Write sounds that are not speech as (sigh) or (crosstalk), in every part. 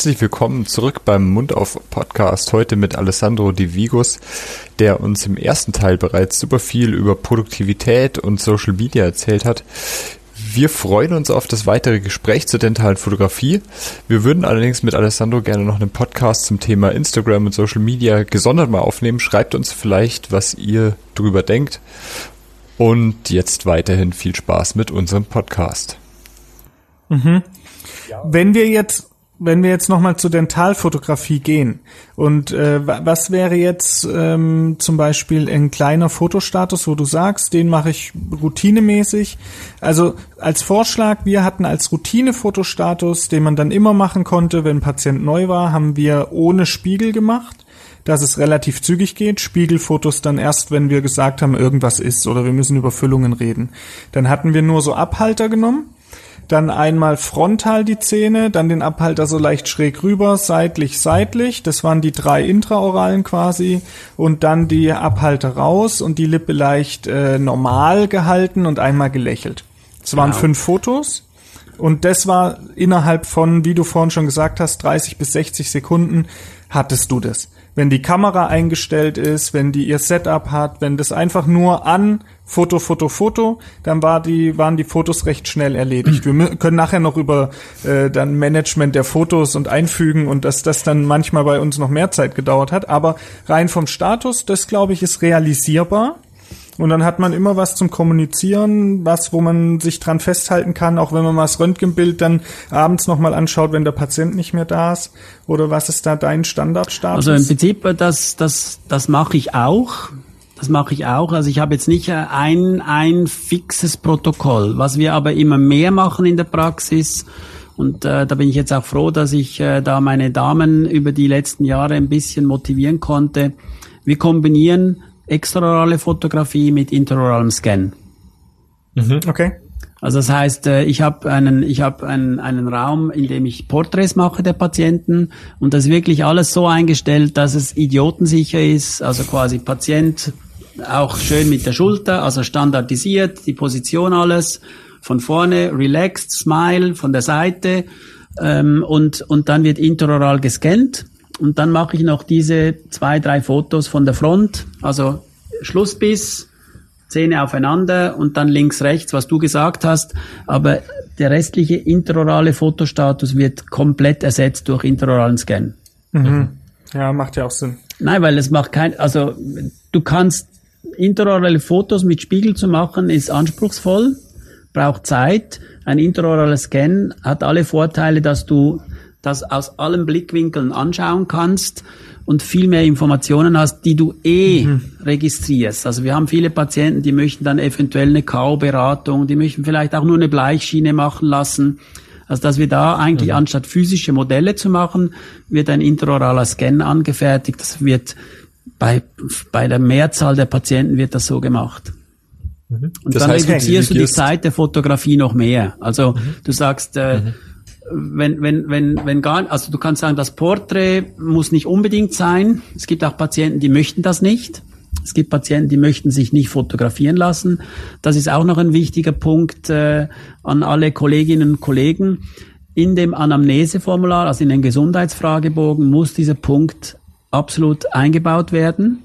Herzlich willkommen zurück beim Mund auf Podcast. Heute mit Alessandro Di Vigus, der uns im ersten Teil bereits super viel über Produktivität und Social Media erzählt hat. Wir freuen uns auf das weitere Gespräch zur dentalen Fotografie. Wir würden allerdings mit Alessandro gerne noch einen Podcast zum Thema Instagram und Social Media gesondert mal aufnehmen. Schreibt uns vielleicht, was ihr drüber denkt. Und jetzt weiterhin viel Spaß mit unserem Podcast. Mhm. Wenn wir jetzt wenn wir jetzt nochmal zur Dentalfotografie gehen und äh, was wäre jetzt ähm, zum Beispiel ein kleiner Fotostatus, wo du sagst, den mache ich routinemäßig. Also als Vorschlag, wir hatten als Routine-Fotostatus, den man dann immer machen konnte, wenn ein Patient neu war, haben wir ohne Spiegel gemacht dass es relativ zügig geht. Spiegelfotos dann erst, wenn wir gesagt haben, irgendwas ist oder wir müssen über Füllungen reden. Dann hatten wir nur so Abhalter genommen dann einmal frontal die Zähne, dann den Abhalter so leicht schräg rüber, seitlich, seitlich. Das waren die drei intraoralen quasi. Und dann die Abhalter raus und die Lippe leicht äh, normal gehalten und einmal gelächelt. Es waren genau. fünf Fotos. Und das war innerhalb von, wie du vorhin schon gesagt hast, 30 bis 60 Sekunden hattest du das wenn die Kamera eingestellt ist, wenn die ihr Setup hat, wenn das einfach nur an Foto, Foto, Foto, dann war die, waren die Fotos recht schnell erledigt. Wir können nachher noch über äh, dann Management der Fotos und einfügen und dass das dann manchmal bei uns noch mehr Zeit gedauert hat. Aber rein vom Status, das glaube ich, ist realisierbar. Und dann hat man immer was zum Kommunizieren, was, wo man sich dran festhalten kann, auch wenn man mal das Röntgenbild dann abends nochmal anschaut, wenn der Patient nicht mehr da ist. Oder was ist da dein Standardstatus? Also im Prinzip, das, das, das mache ich auch. Das mache ich auch. Also ich habe jetzt nicht ein, ein fixes Protokoll. Was wir aber immer mehr machen in der Praxis, und äh, da bin ich jetzt auch froh, dass ich äh, da meine Damen über die letzten Jahre ein bisschen motivieren konnte. Wir kombinieren extraorale Fotografie mit interoralem Scan. Mhm, okay. Also das heißt, äh, ich habe einen, ich habe einen, einen Raum, in dem ich Porträts mache der Patienten und das ist wirklich alles so eingestellt, dass es idiotensicher ist. Also quasi Patient auch schön mit der Schulter, also standardisiert, die Position alles von vorne, relaxed, smile von der Seite ähm, und und dann wird interoral gescannt und dann mache ich noch diese zwei, drei Fotos von der Front, also Schlussbiss, Zähne aufeinander und dann links, rechts, was du gesagt hast. Aber der restliche interorale Fotostatus wird komplett ersetzt durch interoralen Scan. Mhm. Ja, macht ja auch Sinn. Nein, weil es macht kein, also du kannst interorale Fotos mit Spiegel zu machen, ist anspruchsvoll, braucht Zeit. Ein interoraler Scan hat alle Vorteile, dass du das aus allen Blickwinkeln anschauen kannst und viel mehr Informationen hast, die du eh mhm. registrierst. Also wir haben viele Patienten, die möchten dann eventuell eine K.O.-Beratung, die möchten vielleicht auch nur eine Bleichschiene machen lassen. Also dass wir da eigentlich mhm. anstatt physische Modelle zu machen, wird ein intraoraler Scan angefertigt. Das wird bei, bei der Mehrzahl der Patienten wird das so gemacht. Mhm. Und das dann heißt, reduzierst du die Zeit der Fotografie noch mehr. Also mhm. du sagst, äh, mhm wenn, wenn, wenn, wenn gar, also du kannst sagen, das Porträt muss nicht unbedingt sein. Es gibt auch Patienten, die möchten das nicht. Es gibt Patienten, die möchten sich nicht fotografieren lassen. Das ist auch noch ein wichtiger Punkt äh, an alle Kolleginnen und Kollegen. In dem Anamneseformular, also in den Gesundheitsfragebogen, muss dieser Punkt absolut eingebaut werden,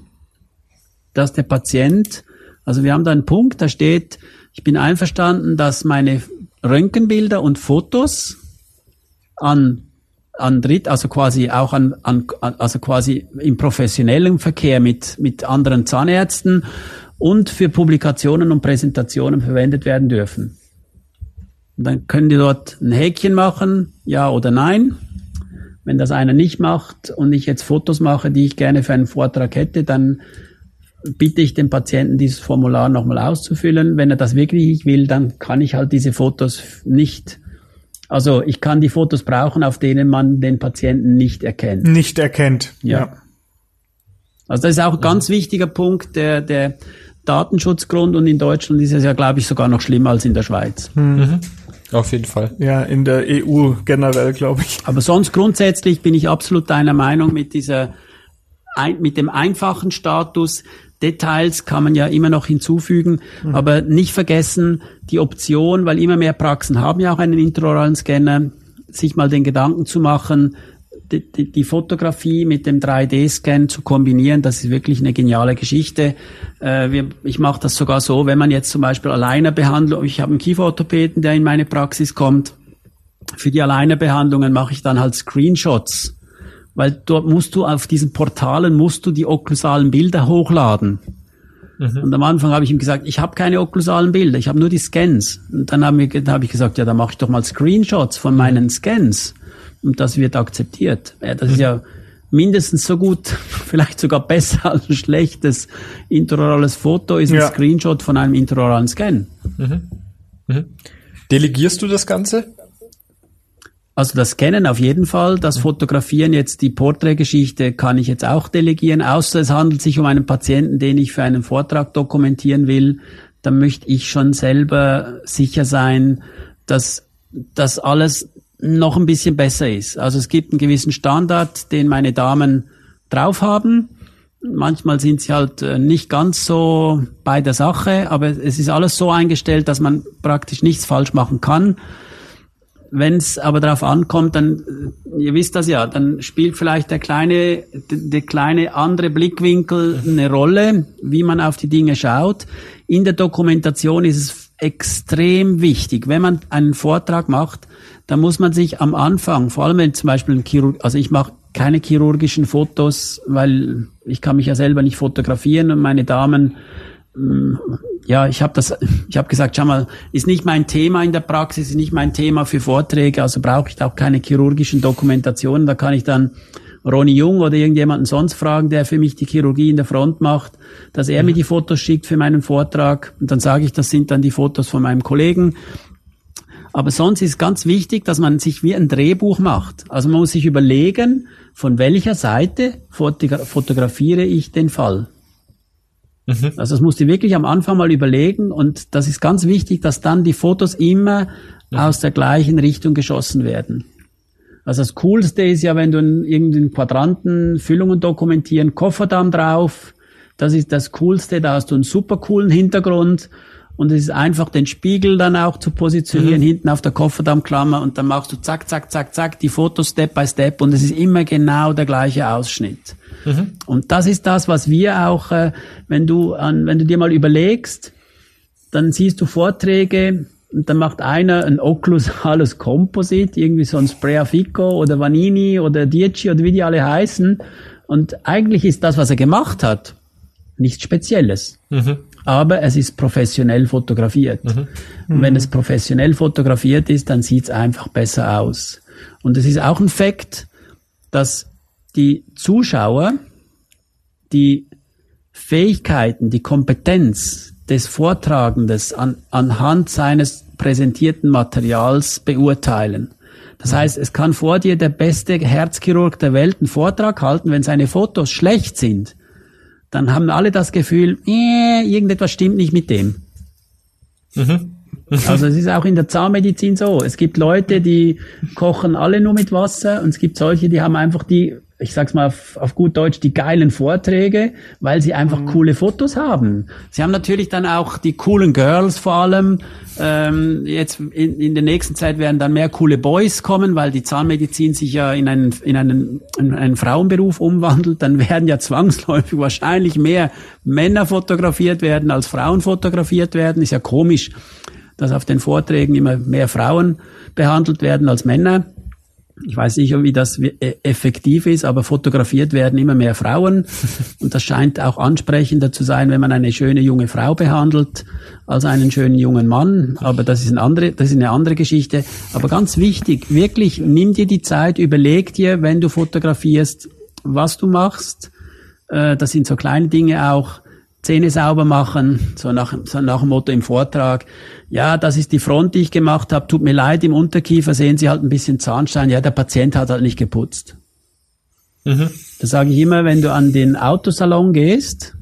dass der Patient, also wir haben da einen Punkt, da steht, ich bin einverstanden, dass meine Röntgenbilder und Fotos an an Dritt, also quasi auch an, an also quasi im professionellen Verkehr mit mit anderen Zahnärzten und für Publikationen und Präsentationen verwendet werden dürfen. Und dann können die dort ein Häkchen machen, ja oder nein. Wenn das einer nicht macht und ich jetzt Fotos mache, die ich gerne für einen Vortrag hätte, dann bitte ich den Patienten, dieses Formular nochmal auszufüllen. Wenn er das wirklich nicht will, dann kann ich halt diese Fotos nicht also ich kann die Fotos brauchen, auf denen man den Patienten nicht erkennt. Nicht erkennt, ja. ja. Also das ist auch ein ganz wichtiger Punkt, der, der Datenschutzgrund und in Deutschland ist es ja, glaube ich, sogar noch schlimmer als in der Schweiz. Hm. Mhm. Auf jeden Fall. Ja, in der EU generell, glaube ich. Aber sonst grundsätzlich bin ich absolut deiner Meinung mit dieser, mit dem einfachen Status, Details kann man ja immer noch hinzufügen, mhm. aber nicht vergessen die Option, weil immer mehr Praxen haben ja auch einen intraoralen Scanner, sich mal den Gedanken zu machen, die, die, die Fotografie mit dem 3D-Scan zu kombinieren, das ist wirklich eine geniale Geschichte. Äh, wir, ich mache das sogar so, wenn man jetzt zum Beispiel alleine behandelt, ich habe einen Kieferorthopäden, der in meine Praxis kommt, für die Alleinebehandlungen mache ich dann halt Screenshots, weil dort musst du auf diesen Portalen musst du die okklusalen Bilder hochladen. Mhm. Und am Anfang habe ich ihm gesagt, ich habe keine okklusalen Bilder, ich habe nur die Scans. Und dann habe ich, hab ich gesagt, ja, dann mache ich doch mal Screenshots von meinen Scans. Und das wird akzeptiert. Ja, das ist ja mindestens so gut, (laughs) vielleicht sogar besser als ein schlechtes intraorales Foto, ist ja. ein Screenshot von einem intraoralen Scan. Mhm. Mhm. Delegierst du das Ganze? Also das Scannen auf jeden Fall, das Fotografieren jetzt die Porträtgeschichte kann ich jetzt auch delegieren, außer es handelt sich um einen Patienten, den ich für einen Vortrag dokumentieren will, dann möchte ich schon selber sicher sein, dass das alles noch ein bisschen besser ist. Also es gibt einen gewissen Standard, den meine Damen drauf haben. Manchmal sind sie halt äh, nicht ganz so bei der Sache, aber es ist alles so eingestellt, dass man praktisch nichts falsch machen kann. Wenn es aber darauf ankommt, dann, ihr wisst das ja, dann spielt vielleicht der kleine, der kleine andere Blickwinkel eine Rolle, wie man auf die Dinge schaut. In der Dokumentation ist es extrem wichtig, wenn man einen Vortrag macht, dann muss man sich am Anfang, vor allem wenn zum Beispiel ein Chirurg, also ich mache keine chirurgischen Fotos, weil ich kann mich ja selber nicht fotografieren und meine Damen ja, ich habe das, ich habe gesagt, schau mal, ist nicht mein Thema in der Praxis, ist nicht mein Thema für Vorträge, also brauche ich auch keine chirurgischen Dokumentationen. Da kann ich dann Ronny Jung oder irgendjemanden sonst fragen, der für mich die Chirurgie in der Front macht, dass er mhm. mir die Fotos schickt für meinen Vortrag. Und dann sage ich, das sind dann die Fotos von meinem Kollegen. Aber sonst ist ganz wichtig, dass man sich wie ein Drehbuch macht. Also man muss sich überlegen, von welcher Seite fotografiere ich den Fall. Mhm. Also das musst du wirklich am Anfang mal überlegen und das ist ganz wichtig, dass dann die Fotos immer mhm. aus der gleichen Richtung geschossen werden. Also das Coolste ist ja, wenn du in irgendeinen Quadranten Füllungen dokumentieren, Kofferdamm drauf, das ist das Coolste, da hast du einen super coolen Hintergrund und es ist einfach den Spiegel dann auch zu positionieren mhm. hinten auf der Kofferdammklammer und dann machst du zack, zack, zack, zack die Fotos Step by Step und es ist immer genau der gleiche Ausschnitt. Mhm. Und das ist das, was wir auch, äh, wenn du an, wenn du dir mal überlegst, dann siehst du Vorträge und dann macht einer ein okklusales (laughs) Composite, irgendwie so ein Spreafico oder Vanini oder Dieci oder wie die alle heißen. Und eigentlich ist das, was er gemacht hat, nichts Spezielles. Mhm aber es ist professionell fotografiert. Mhm. Und wenn es professionell fotografiert ist, dann sieht es einfach besser aus. Und es ist auch ein Fakt, dass die Zuschauer die Fähigkeiten, die Kompetenz des Vortragendes an, anhand seines präsentierten Materials beurteilen. Das mhm. heißt, es kann vor dir der beste Herzchirurg der Welt einen Vortrag halten, wenn seine Fotos schlecht sind, dann haben alle das Gefühl, äh, irgendetwas stimmt nicht mit dem. Mhm. Also es ist auch in der Zahnmedizin so. Es gibt Leute, die kochen alle nur mit Wasser und es gibt solche, die haben einfach die ich sag's mal auf, auf gut Deutsch, die geilen Vorträge, weil sie einfach mhm. coole Fotos haben. Sie haben natürlich dann auch die coolen Girls vor allem. Ähm, jetzt in, in der nächsten Zeit werden dann mehr coole Boys kommen, weil die Zahnmedizin sich ja in einen, in einen, in einen Frauenberuf umwandelt. Dann werden ja zwangsläufig wahrscheinlich mehr Männer fotografiert werden, als Frauen fotografiert werden. Ist ja komisch, dass auf den Vorträgen immer mehr Frauen behandelt werden als Männer ich weiß nicht, wie das e-, effektiv ist, aber fotografiert werden immer mehr Frauen. (laughs) Und das scheint auch ansprechender zu sein, wenn man eine schöne junge Frau behandelt, als einen schönen jungen Mann. Aber das ist eine andere, das ist eine andere Geschichte. Aber ganz wichtig, wirklich, nimm dir die Zeit, überleg dir, wenn du fotografierst, was du machst. Äh, das sind so kleine Dinge auch. Zähne sauber machen, so nach, so nach dem Motto im Vortrag ja, das ist die Front, die ich gemacht habe, tut mir leid, im Unterkiefer sehen Sie halt ein bisschen Zahnstein, ja, der Patient hat halt nicht geputzt. Mhm. Da sage ich immer, wenn du an den Autosalon gehst,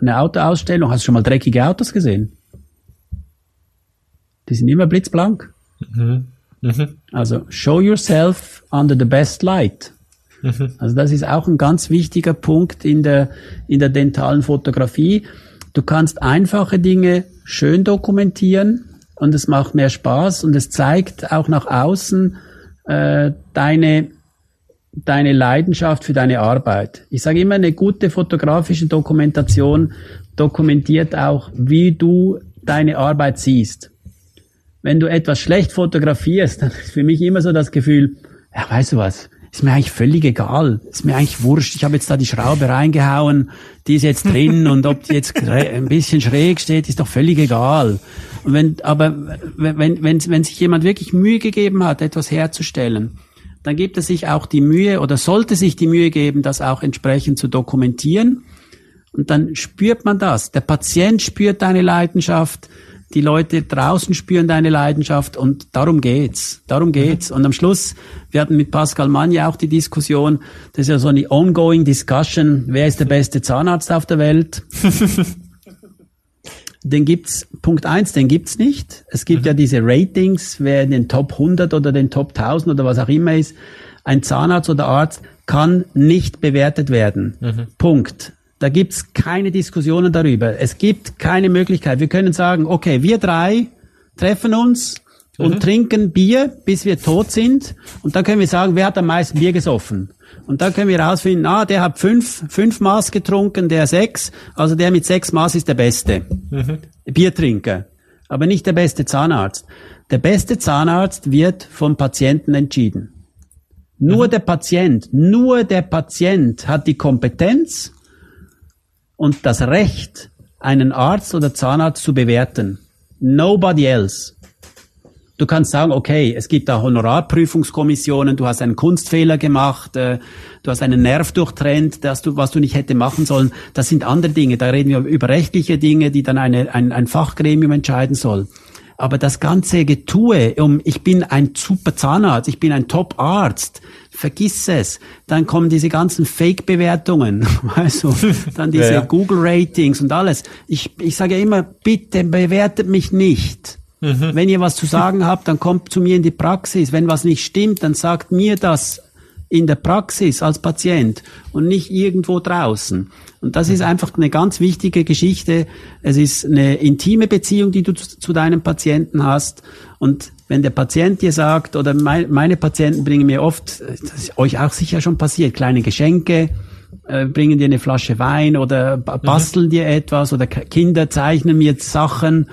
eine Autoausstellung, hast du schon mal dreckige Autos gesehen? Die sind immer blitzblank. Mhm. Mhm. Also, show yourself under the best light. Mhm. Also, das ist auch ein ganz wichtiger Punkt in der, in der dentalen Fotografie. Du kannst einfache Dinge schön dokumentieren und es macht mehr Spaß und es zeigt auch nach außen äh, deine deine Leidenschaft für deine Arbeit. Ich sage immer, eine gute fotografische Dokumentation dokumentiert auch, wie du deine Arbeit siehst. Wenn du etwas schlecht fotografierst, dann ist für mich immer so das Gefühl, ja, weißt du was, ist mir eigentlich völlig egal. Ist mir eigentlich wurscht. Ich habe jetzt da die Schraube reingehauen, die ist jetzt drin und ob die jetzt ein bisschen schräg steht, ist doch völlig egal. Und wenn, aber wenn, wenn, wenn sich jemand wirklich Mühe gegeben hat, etwas herzustellen, dann gibt er sich auch die Mühe oder sollte sich die Mühe geben, das auch entsprechend zu dokumentieren. Und dann spürt man das. Der Patient spürt deine Leidenschaft, die Leute draußen spüren deine Leidenschaft und darum geht's. Darum geht's. Mhm. Und am Schluss, wir hatten mit Pascal Magne auch die Diskussion, das ist ja so eine ongoing discussion, wer ist der beste Zahnarzt auf der Welt? (laughs) den gibt's, Punkt eins, den gibt's nicht. Es gibt mhm. ja diese Ratings, wer in den Top 100 oder den Top 1000 oder was auch immer ist. Ein Zahnarzt oder Arzt kann nicht bewertet werden. Mhm. Punkt. Da gibt's keine Diskussionen darüber. Es gibt keine Möglichkeit. Wir können sagen, okay, wir drei treffen uns und mhm. trinken Bier, bis wir tot sind. Und dann können wir sagen, wer hat am meisten Bier gesoffen? Und dann können wir herausfinden, ah, der hat fünf, fünf Maß getrunken, der sechs. Also der mit sechs Maß ist der Beste. Mhm. Biertrinker. Aber nicht der beste Zahnarzt. Der beste Zahnarzt wird vom Patienten entschieden. Nur mhm. der Patient, nur der Patient hat die Kompetenz und das Recht, einen Arzt oder Zahnarzt zu bewerten. Nobody else. Du kannst sagen, okay, es gibt da Honorarprüfungskommissionen, du hast einen Kunstfehler gemacht, äh, du hast einen Nerv durchtrennt, dass du, was du nicht hätte machen sollen. Das sind andere Dinge. Da reden wir über rechtliche Dinge, die dann eine, ein, ein Fachgremium entscheiden soll. Aber das ganze Getue, um ich bin ein super Zahnarzt, ich bin ein Top-Arzt, vergiss es. Dann kommen diese ganzen Fake-Bewertungen, (laughs) du, dann diese ja. Google-Ratings und alles. Ich, ich sage ja immer, bitte bewertet mich nicht. Mhm. Wenn ihr was zu sagen habt, dann kommt zu mir in die Praxis. Wenn was nicht stimmt, dann sagt mir das in der Praxis als Patient und nicht irgendwo draußen. Und das ist einfach eine ganz wichtige Geschichte. Es ist eine intime Beziehung, die du zu, zu deinem Patienten hast. Und wenn der Patient dir sagt, oder mein, meine Patienten bringen mir oft, das ist euch auch sicher schon passiert, kleine Geschenke, äh, bringen dir eine Flasche Wein oder basteln mhm. dir etwas oder Kinder zeichnen mir Sachen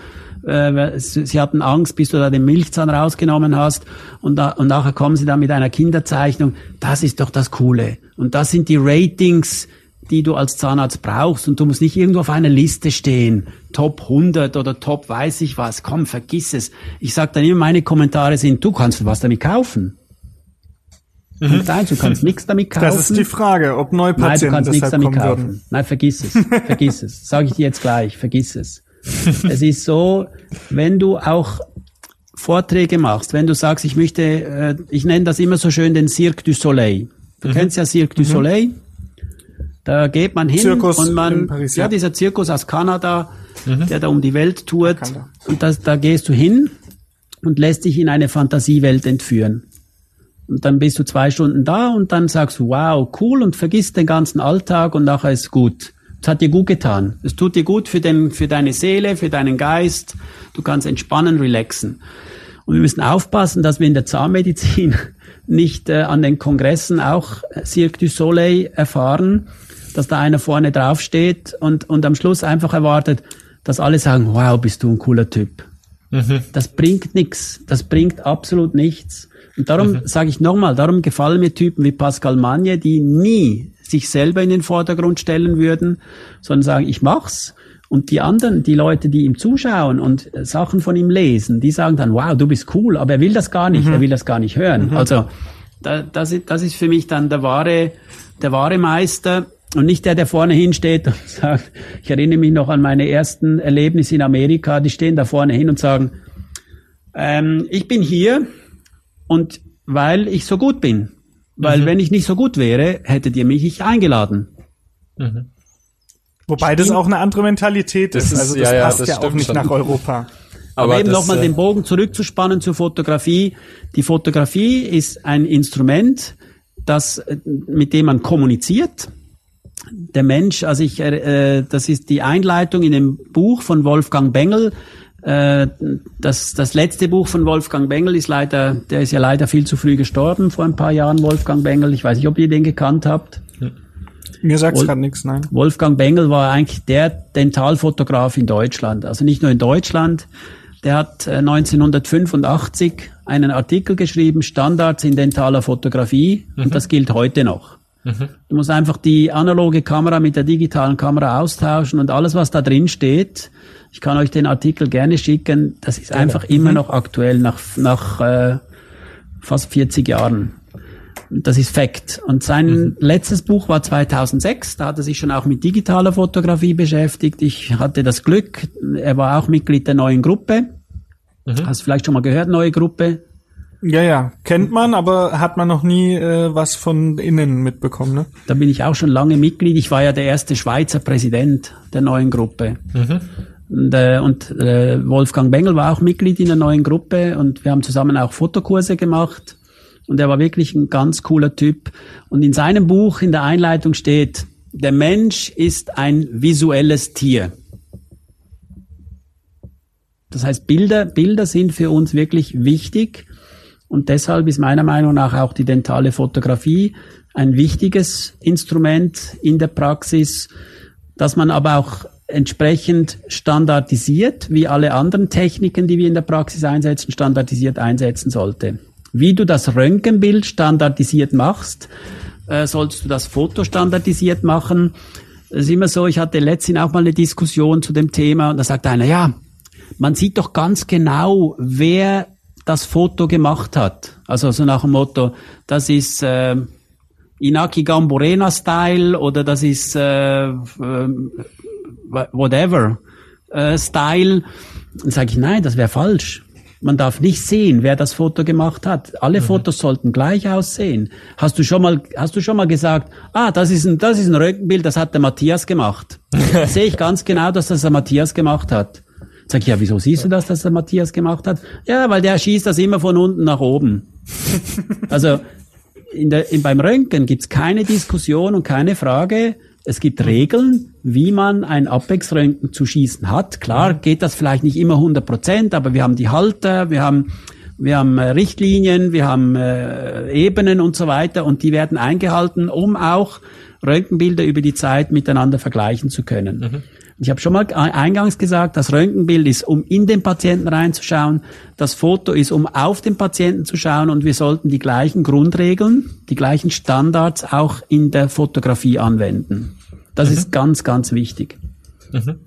äh, sie hatten Angst, bis du da den Milchzahn rausgenommen hast und, da, und nachher kommen sie dann mit einer Kinderzeichnung. Das ist doch das Coole. Und das sind die Ratings, die du als Zahnarzt brauchst und du musst nicht irgendwo auf einer Liste stehen, Top 100 oder Top weiß ich was, komm, vergiss es. Ich sag dann immer, meine Kommentare sind, du kannst was damit kaufen. Mhm. Eins, du kannst nichts damit kaufen. Das ist die Frage, ob Neupatienten Nein, du kannst nichts damit kaufen. Würden. Nein, vergiss es, (laughs) vergiss es. Sag ich dir jetzt gleich, vergiss es. (laughs) es ist so, wenn du auch Vorträge machst, wenn du sagst, ich möchte, äh, ich nenne das immer so schön den Cirque du Soleil. Du mhm. kennst ja Cirque du mhm. Soleil. Da geht man hin Zirkus und man, Paris, ja. ja. dieser Zirkus aus Kanada, mhm. der da um die Welt tourt. Und das, da gehst du hin und lässt dich in eine Fantasiewelt entführen. Und dann bist du zwei Stunden da und dann sagst du, wow, cool und vergisst den ganzen Alltag und nachher ist gut. Es hat dir gut getan. Es tut dir gut für, den, für deine Seele, für deinen Geist. Du kannst entspannen, relaxen. Und wir müssen aufpassen, dass wir in der Zahnmedizin (laughs) nicht äh, an den Kongressen auch Cirque du Soleil erfahren, dass da einer vorne draufsteht und, und am Schluss einfach erwartet, dass alle sagen, wow, bist du ein cooler Typ. Mhm. Das bringt nichts. Das bringt absolut nichts. Und darum mhm. sage ich nochmal, darum gefallen mir Typen wie Pascal Magne, die nie sich selber in den Vordergrund stellen würden, sondern sagen, ich mach's. Und die anderen, die Leute, die ihm zuschauen und Sachen von ihm lesen, die sagen dann, wow, du bist cool, aber er will das gar nicht, mhm. er will das gar nicht hören. Mhm. Also da, das, ist, das ist für mich dann der wahre, der wahre Meister und nicht der, der vorne hinsteht und (laughs) sagt, ich erinnere mich noch an meine ersten Erlebnisse in Amerika, die stehen da vorne hin und sagen, ähm, ich bin hier und weil ich so gut bin. Weil mhm. wenn ich nicht so gut wäre, hättet ihr mich nicht eingeladen. Mhm. Wobei Stimmt. das auch eine andere Mentalität ist. ist also das ja, passt ja, das ja auch nicht schon. nach Europa. Aber, Aber eben nochmal äh, den Bogen zurückzuspannen zur Fotografie. Die Fotografie ist ein Instrument, das, mit dem man kommuniziert. Der Mensch, also ich, äh, das ist die Einleitung in dem Buch von Wolfgang Bengel, Äh, das, das letzte Buch von Wolfgang Bengel ist leider, der ist ja leider viel zu früh gestorben vor ein paar Jahren, Wolfgang Bengel. Ich weiß nicht, ob ihr den gekannt habt. Mir sagt es gerade nichts, nein. Wolfgang Bengel war eigentlich der Dentalfotograf in Deutschland. Also nicht nur in Deutschland. Der hat 1985 äh, einen Artikel geschrieben, Standards in dentaler Fotografie. Mhm. Und das gilt heute noch. Mhm. Du musst einfach die analoge Kamera mit der digitalen Kamera austauschen und alles, was da drin steht, ich kann euch den Artikel gerne schicken, das ist gerne. einfach immer mhm. noch aktuell nach, nach äh, fast 40 Jahren. Das ist Fact. Und sein mhm. letztes Buch war 2006. Da hat er sich schon auch mit digitaler Fotografie beschäftigt. Ich hatte das Glück, er war auch Mitglied der neuen Gruppe. Mhm. Hast du vielleicht schon mal gehört, neue Gruppe? Ja, ja, kennt man, aber hat man noch nie äh, was von innen mitbekommen, ne? Da bin ich auch schon lange Mitglied. Ich war ja der erste Schweizer Präsident der neuen Gruppe. Mhm. Und, äh, und äh, Wolfgang Bengel war auch Mitglied in der neuen Gruppe und wir haben zusammen auch Fotokurse gemacht. Und er war wirklich ein ganz cooler Typ. Und in seinem Buch in der Einleitung steht, der Mensch ist ein visuelles Tier. Das heißt, Bilder, Bilder sind für uns wirklich wichtig. Und deshalb ist meiner Meinung nach auch die dentale Fotografie ein wichtiges Instrument in der Praxis, dass man aber auch entsprechend standardisiert, wie alle anderen Techniken, die wir in der Praxis einsetzen, standardisiert einsetzen sollte. Wie du das Röntgenbild standardisiert machst, äh, sollst du das Foto standardisiert machen. Es ist immer so, ich hatte letztens auch mal eine Diskussion zu dem Thema und da sagt einer, ja, man sieht doch ganz genau, wer das Foto gemacht hat. Also so nach dem Motto, das ist äh, Inaki Gamborena Style oder das ist äh, äh, whatever äh, Style. Dann sage ich, nein, das wäre falsch. Man darf nicht sehen, wer das Foto gemacht hat. Alle mhm. Fotos sollten gleich aussehen. Hast du schon mal, hast du schon mal gesagt, ah, das ist ein, das ist ein Röntgenbild, das hat der Matthias gemacht. (laughs) Sehe ich ganz genau, dass das der Matthias gemacht hat. Sag ich, ja, wieso siehst du das, dass der Matthias gemacht hat? Ja, weil der schießt das immer von unten nach oben. (laughs) also, in der, in, beim Röntgen gibt's keine Diskussion und keine Frage, es gibt Regeln, wie man ein Apex-Röntgen zu schießen hat. Klar geht das vielleicht nicht immer 100 Prozent, aber wir haben die Halter, wir haben, wir haben äh, Richtlinien, wir haben äh, Ebenen und so weiter und die werden eingehalten, um auch Röntgenbilder über die Zeit miteinander vergleichen zu können. Mhm. Ich habe schon mal eingangs gesagt, das Röntgenbild ist, um in den Patienten reinzuschauen, das Foto ist, um auf den Patienten zu schauen und wir sollten die gleichen Grundregeln, die gleichen Standards auch in der Fotografie anwenden. Das mhm. ist ganz, ganz wichtig. Mhm.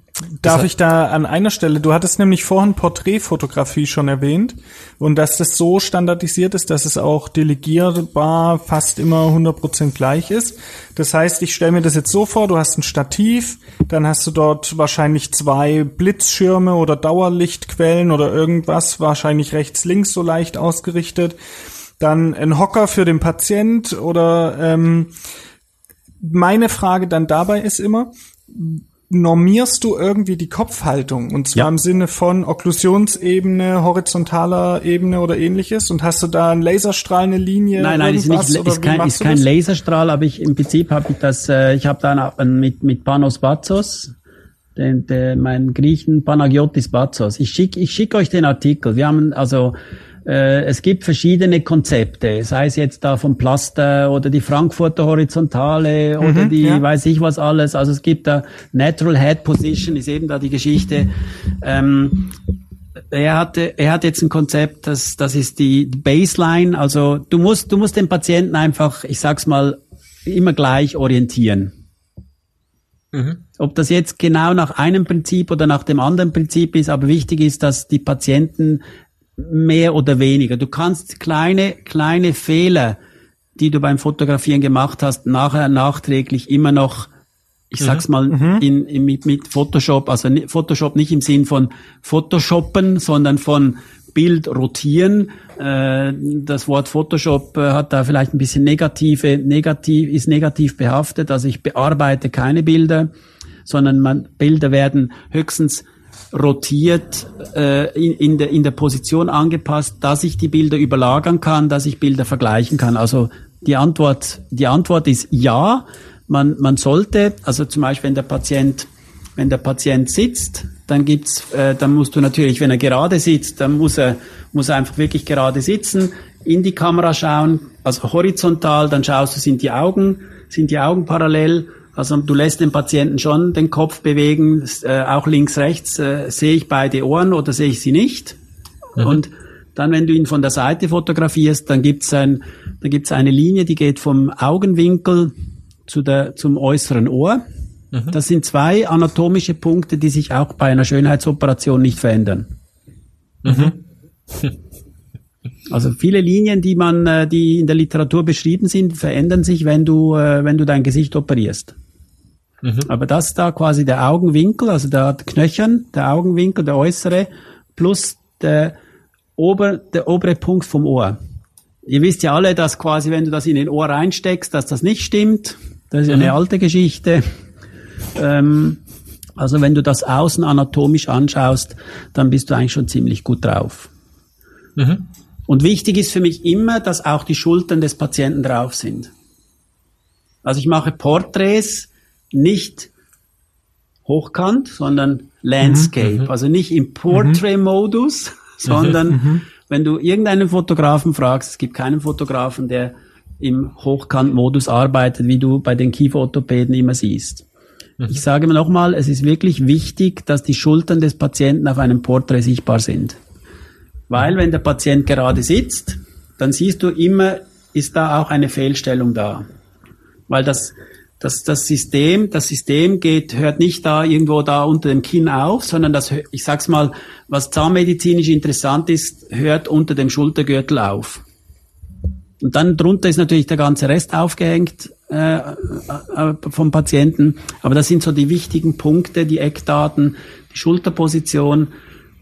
Darf ich da an einer Stelle, du hattest nämlich vorhin Porträtfotografie schon erwähnt und dass das so standardisiert ist, dass es auch delegierbar fast immer 100% gleich ist. Das heißt, ich stelle mir das jetzt so vor, du hast ein Stativ, dann hast du dort wahrscheinlich zwei Blitzschirme oder Dauerlichtquellen oder irgendwas, wahrscheinlich rechts, links so leicht ausgerichtet. Dann ein Hocker für den Patient oder ähm, meine Frage dann dabei ist immer, normierst du irgendwie die Kopfhaltung und zwar ja. im Sinne von Okklusionsebene, horizontaler Ebene oder ähnliches und hast du da einen Laserstrahl, eine Linie? Nein, nein, ist nicht, ist kein, ist kein Laserstrahl, aber ich im Prinzip habe ich das, äh, ich habe da mit mit Panos Batzos, den, den, meinen Griechen Panagiotis Batzos. Ich schicke ich schick euch den Artikel. Wir haben also es gibt verschiedene Konzepte, sei es jetzt da vom Plaster oder die Frankfurter Horizontale oder mhm, die ja. weiß ich was alles. Also es gibt da Natural Head Position, ist eben da die Geschichte. Ähm, er hatte, er hat jetzt ein Konzept, das, das ist die Baseline. Also du musst, du musst den Patienten einfach, ich sag's mal, immer gleich orientieren. Mhm. Ob das jetzt genau nach einem Prinzip oder nach dem anderen Prinzip ist, aber wichtig ist, dass die Patienten mehr oder weniger. Du kannst kleine, kleine Fehler, die du beim Fotografieren gemacht hast, nachher nachträglich immer noch, ich sag's mhm. mal, mhm. in, in, mit, mit Photoshop, also Photoshop nicht im Sinn von Photoshoppen, sondern von Bild rotieren. Äh, das Wort Photoshop äh, hat da vielleicht ein bisschen negative, negativ, ist negativ behaftet. Also ich bearbeite keine Bilder, sondern man, Bilder werden höchstens rotiert, äh, in, in, der, in der Position angepasst, dass ich die Bilder überlagern kann, dass ich Bilder vergleichen kann. Also die Antwort, die Antwort ist ja. Man, man sollte, also zum Beispiel, wenn der Patient, wenn der Patient sitzt, Dann gibt's, äh, dann musst du natürlich, wenn er gerade sitzt, dann muss er, muss er einfach wirklich gerade sitzen, in die Kamera schauen, also horizontal, dann schaust du, sind die Augen, sind die Augen parallel, also du lässt den Patienten schon den Kopf bewegen, äh, auch links, rechts, äh, sehe ich beide Ohren oder sehe ich sie nicht? Mhm. Und dann, wenn du ihn von der Seite fotografierst, dann gibt's ein, dann gibt's eine Linie, die geht vom Augenwinkel zu der, zum äußeren Ohr. Mhm. Das sind zwei anatomische Punkte, die sich auch bei einer Schönheitsoperation nicht verändern. Mhm. (laughs) Also viele Linien, die man, äh, die in der Literatur beschrieben sind, verändern sich, wenn du, äh, wenn du dein Gesicht operierst. Mhm. Aber das da quasi der Augenwinkel, also der Knöchern, der Augenwinkel, der äußere, plus der, ober, der obere Punkt vom Ohr. Ihr wisst ja alle, dass quasi, wenn du das in den Ohr reinsteckst, dass das nicht stimmt. Das ist mhm. eine alte Geschichte. Ähm, also wenn du das außen anatomisch anschaust, dann bist du eigentlich schon ziemlich gut drauf. Mhm. Und wichtig ist für mich immer, dass auch die Schultern des Patienten drauf sind. Also ich mache Porträts nicht hochkant, sondern Landscape. Mhm, also nicht im Portrait-Modus, mhm. (laughs) sondern mhm. wenn du irgendeinen Fotografen fragst, es gibt keinen Fotografen, der im Hochkant-Modus arbeitet, wie du bei den Kieferorthopäden immer siehst. Mhm. Ich sage mir nochmal, es ist wirklich wichtig, dass die Schultern des Patienten auf einem Porträt sichtbar sind. Weil wenn der Patient gerade sitzt, dann siehst du immer, ist da auch eine Fehlstellung da. Weil das, das, das System, das System geht, hört nicht da irgendwo da unter dem Kinn auf, sondern das, ich sag's mal, was zahnmedizinisch interessant ist, hört unter dem Schultergürtel auf. Und dann drunter ist natürlich der ganze Rest aufgehängt äh, äh, vom Patienten. Aber das sind so die wichtigen Punkte, die Eckdaten, die Schulterposition,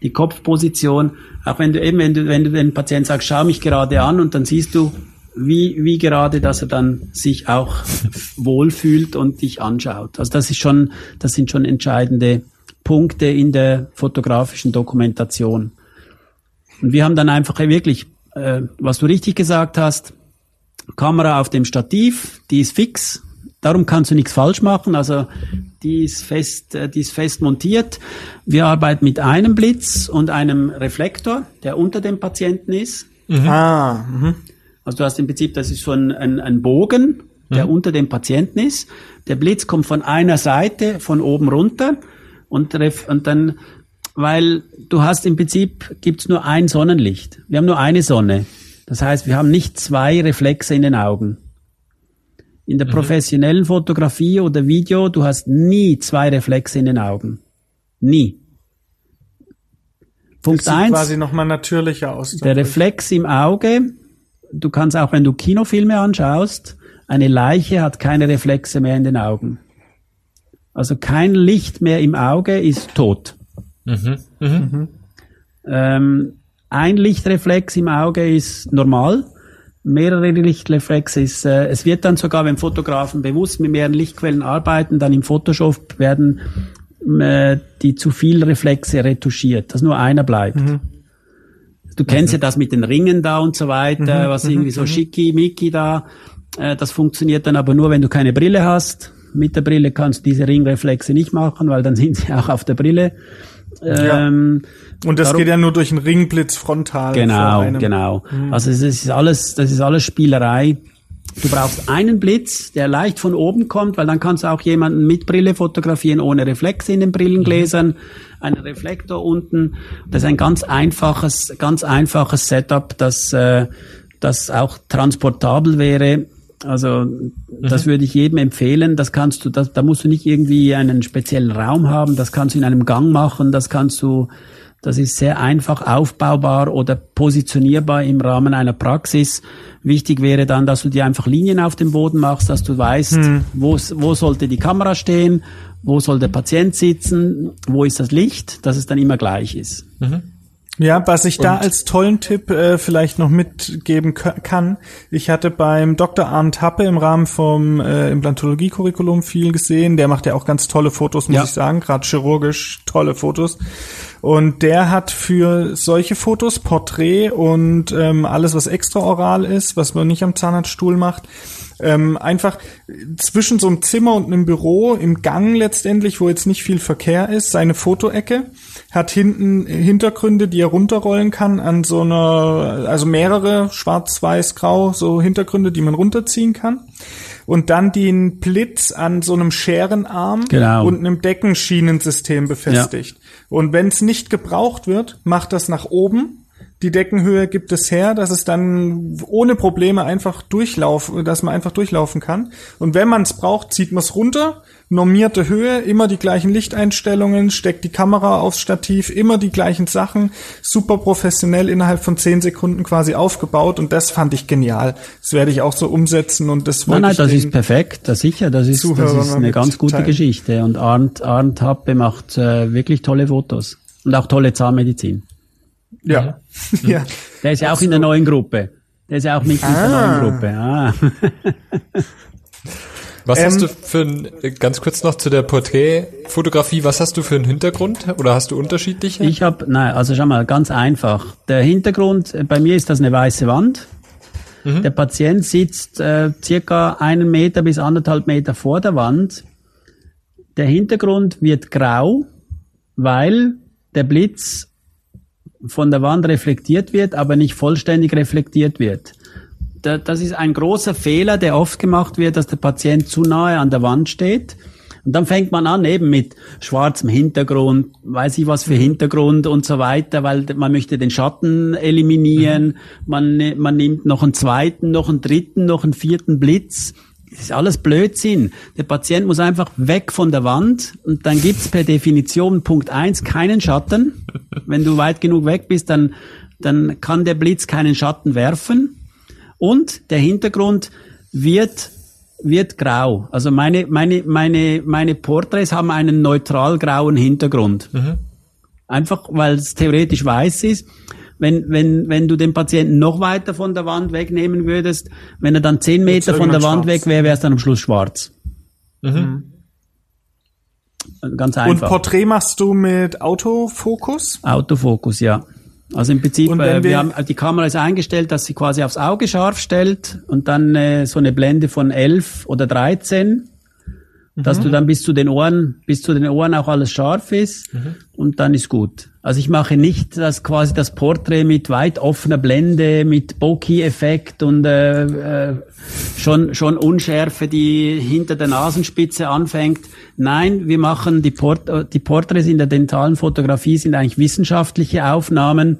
die Kopfposition. Auch wenn du eben, wenn du, wenn du den Patienten sagst, schau mich gerade an und dann siehst du, wie, wie gerade, dass er dann sich auch wohlfühlt und dich anschaut. Also das ist schon, das sind schon entscheidende Punkte in der fotografischen Dokumentation. Und wir haben dann einfach wirklich, äh, was du richtig gesagt hast, Kamera auf dem Stativ, die ist fix, darum kannst du nichts falsch machen. Also die ist fest, äh, die ist fest montiert. Wir arbeiten mit einem Blitz und einem Reflektor, der unter dem Patienten ist. Mhm. Ah, mh. Also du hast im Prinzip, das ist so ein, ein, ein Bogen, der mhm. unter dem Patienten ist. Der Blitz kommt von einer Seite von oben runter und, und dann, weil du hast im Prinzip, gibt's nur ein Sonnenlicht. Wir haben nur eine Sonne. Das heißt, wir haben nicht zwei Reflexe in den Augen. In der mhm. professionellen Fotografie oder Video, du hast nie zwei Reflexe in den Augen. Nie. Punkt das sieht eins, quasi nochmal natürlicher aus. Der Reflex im Auge du kannst auch, wenn du Kinofilme anschaust, eine Leiche hat keine Reflexe mehr in den Augen. Also kein Licht mehr im Auge ist tot. Mhm. Mhm. Ähm, ein Lichtreflex im Auge ist normal. Mehrere Lichtreflexe ist, äh, es wird dann sogar, wenn Fotografen bewusst mit mehreren Lichtquellen arbeiten, dann im Photoshop werden äh, die zu viel Reflexe retuschiert, dass nur einer bleibt. Mhm. Du kennst ja das mit den Ringen da und so weiter, mhm, was mhm, irgendwie so mhm. schicki, micki da. Äh, das funktioniert dann aber nur, wenn du keine Brille hast. Mit der Brille kannst du diese Ringreflexe nicht machen, weil dann sind sie auch auf der Brille. Ähm, ja. Und das darum, geht ja nur durch einen Ringblitz frontal. Genau, genau. Mhm. Also es ist alles, das ist alles Spielerei. Du brauchst einen Blitz, der leicht von oben kommt, weil dann kannst du auch jemanden mit Brille fotografieren, ohne Reflex in den Brillengläsern, einen Reflektor unten. Das ist ein ganz einfaches, ganz einfaches Setup, das, äh, das auch transportabel wäre. Also das mhm. würde ich jedem empfehlen. Das kannst du, das, da musst du nicht irgendwie einen speziellen Raum haben. Das kannst du in einem Gang machen. Das kannst du das ist sehr einfach aufbaubar oder positionierbar im Rahmen einer Praxis. Wichtig wäre dann, dass du dir einfach Linien auf dem Boden machst, dass du weißt, hm. wo, wo sollte die Kamera stehen, wo soll der Patient sitzen, wo ist das Licht, dass es dann immer gleich ist. Mhm. Ja, was ich da als tollen Tipp äh, vielleicht noch mitgeben kann, ich hatte beim Dr. Arndt Happe im Rahmen vom äh, Implantologie-Curriculum viel gesehen. Der macht ja auch ganz tolle Fotos, muss ja. ich sagen, gerade chirurgisch tolle Fotos. Und der hat für solche Fotos, Porträt und ähm, alles, was extraoral ist, was man nicht am Zahnarztstuhl macht, ähm, einfach zwischen so einem Zimmer und einem Büro im Gang letztendlich, wo jetzt nicht viel Verkehr ist, seine Fotoecke, hat hinten Hintergründe, die er runterrollen kann an so einer, also mehrere schwarz, weiß, grau, so Hintergründe, die man runterziehen kann und dann den Blitz an so einem Scherenarm genau. und einem Deckenschienensystem befestigt. Ja. Und wenn es nicht gebraucht wird, macht das nach oben die Deckenhöhe gibt es her, dass es dann ohne Probleme einfach durchlaufen, dass man einfach durchlaufen kann. Und wenn man es braucht, zieht man es runter, normierte Höhe, immer die gleichen Lichteinstellungen, steckt die Kamera aufs Stativ, immer die gleichen Sachen, super professionell innerhalb von zehn Sekunden quasi aufgebaut und das fand ich genial. Das werde ich auch so umsetzen und das Nein, nein, das ist perfekt, das sicher, das ist, das ist eine ganz gute teilen. Geschichte und Arndt, Arndt Happe macht äh, wirklich tolle Fotos und auch tolle Zahnmedizin. Ja. Mhm. (laughs) ja. Der ist ja auch in der neuen Gruppe. Der ist ja auch Mitglied ah. der neuen Gruppe. Ah. (laughs) Was ähm, hast du für ein, ganz kurz noch zu der Porträtfotografie, was hast du für einen Hintergrund oder hast du unterschiedliche? Ich habe, nein, also schau mal, ganz einfach. Der Hintergrund, äh, bei mir ist das eine weiße Wand. Mhm. Der Patient sitzt äh, circa einen Meter bis anderthalb Meter vor der Wand. Der Hintergrund wird grau, weil der Blitz von der Wand reflektiert wird, aber nicht vollständig reflektiert wird. Das ist ein großer Fehler, der oft gemacht wird, dass der Patient zu nahe an der Wand steht. Und dann fängt man an eben mit schwarzem Hintergrund, weiß ich was für mhm. Hintergrund und so weiter, weil man möchte den Schatten eliminieren. Mhm. Man, man nimmt noch einen zweiten, noch einen dritten, noch einen vierten Blitz das ist alles Blödsinn. Der Patient muss einfach weg von der Wand und dann gibt's per Definition Punkt eins keinen Schatten. (laughs) Wenn du weit genug weg bist, dann, dann kann der Blitz keinen Schatten werfen. Und der Hintergrund wird, wird grau. Also meine, meine, meine, meine Porträts haben einen neutral grauen Hintergrund. Mhm. Einfach, weil es theoretisch weiß ist wenn, wenn, wenn du den Patienten noch weiter von der Wand wegnehmen würdest, wenn er dann zehn Meter von der Wand schwarz. weg wäre, wäre es dann am Schluss schwarz. Mhm. Ganz einfach. Und Porträt machst du mit Autofokus? Autofokus, ja. Also im Prinzip, äh, wir, wir, haben die Kamera ist eingestellt, dass sie quasi aufs Auge scharf stellt und dann äh, so eine Blende von 11 oder 13 dass mhm. du dann bis zu den Ohren, bis zu den Ohren auch alles scharf ist mhm. und dann ist gut. Also ich mache nicht das quasi das Porträt mit weit offener Blende, mit Bokeh-Effekt und äh, äh, schon schon Unschärfe, die hinter der Nasenspitze anfängt. Nein, wir machen die, Port die Porträts in der dentalen Fotografie sind eigentlich wissenschaftliche Aufnahmen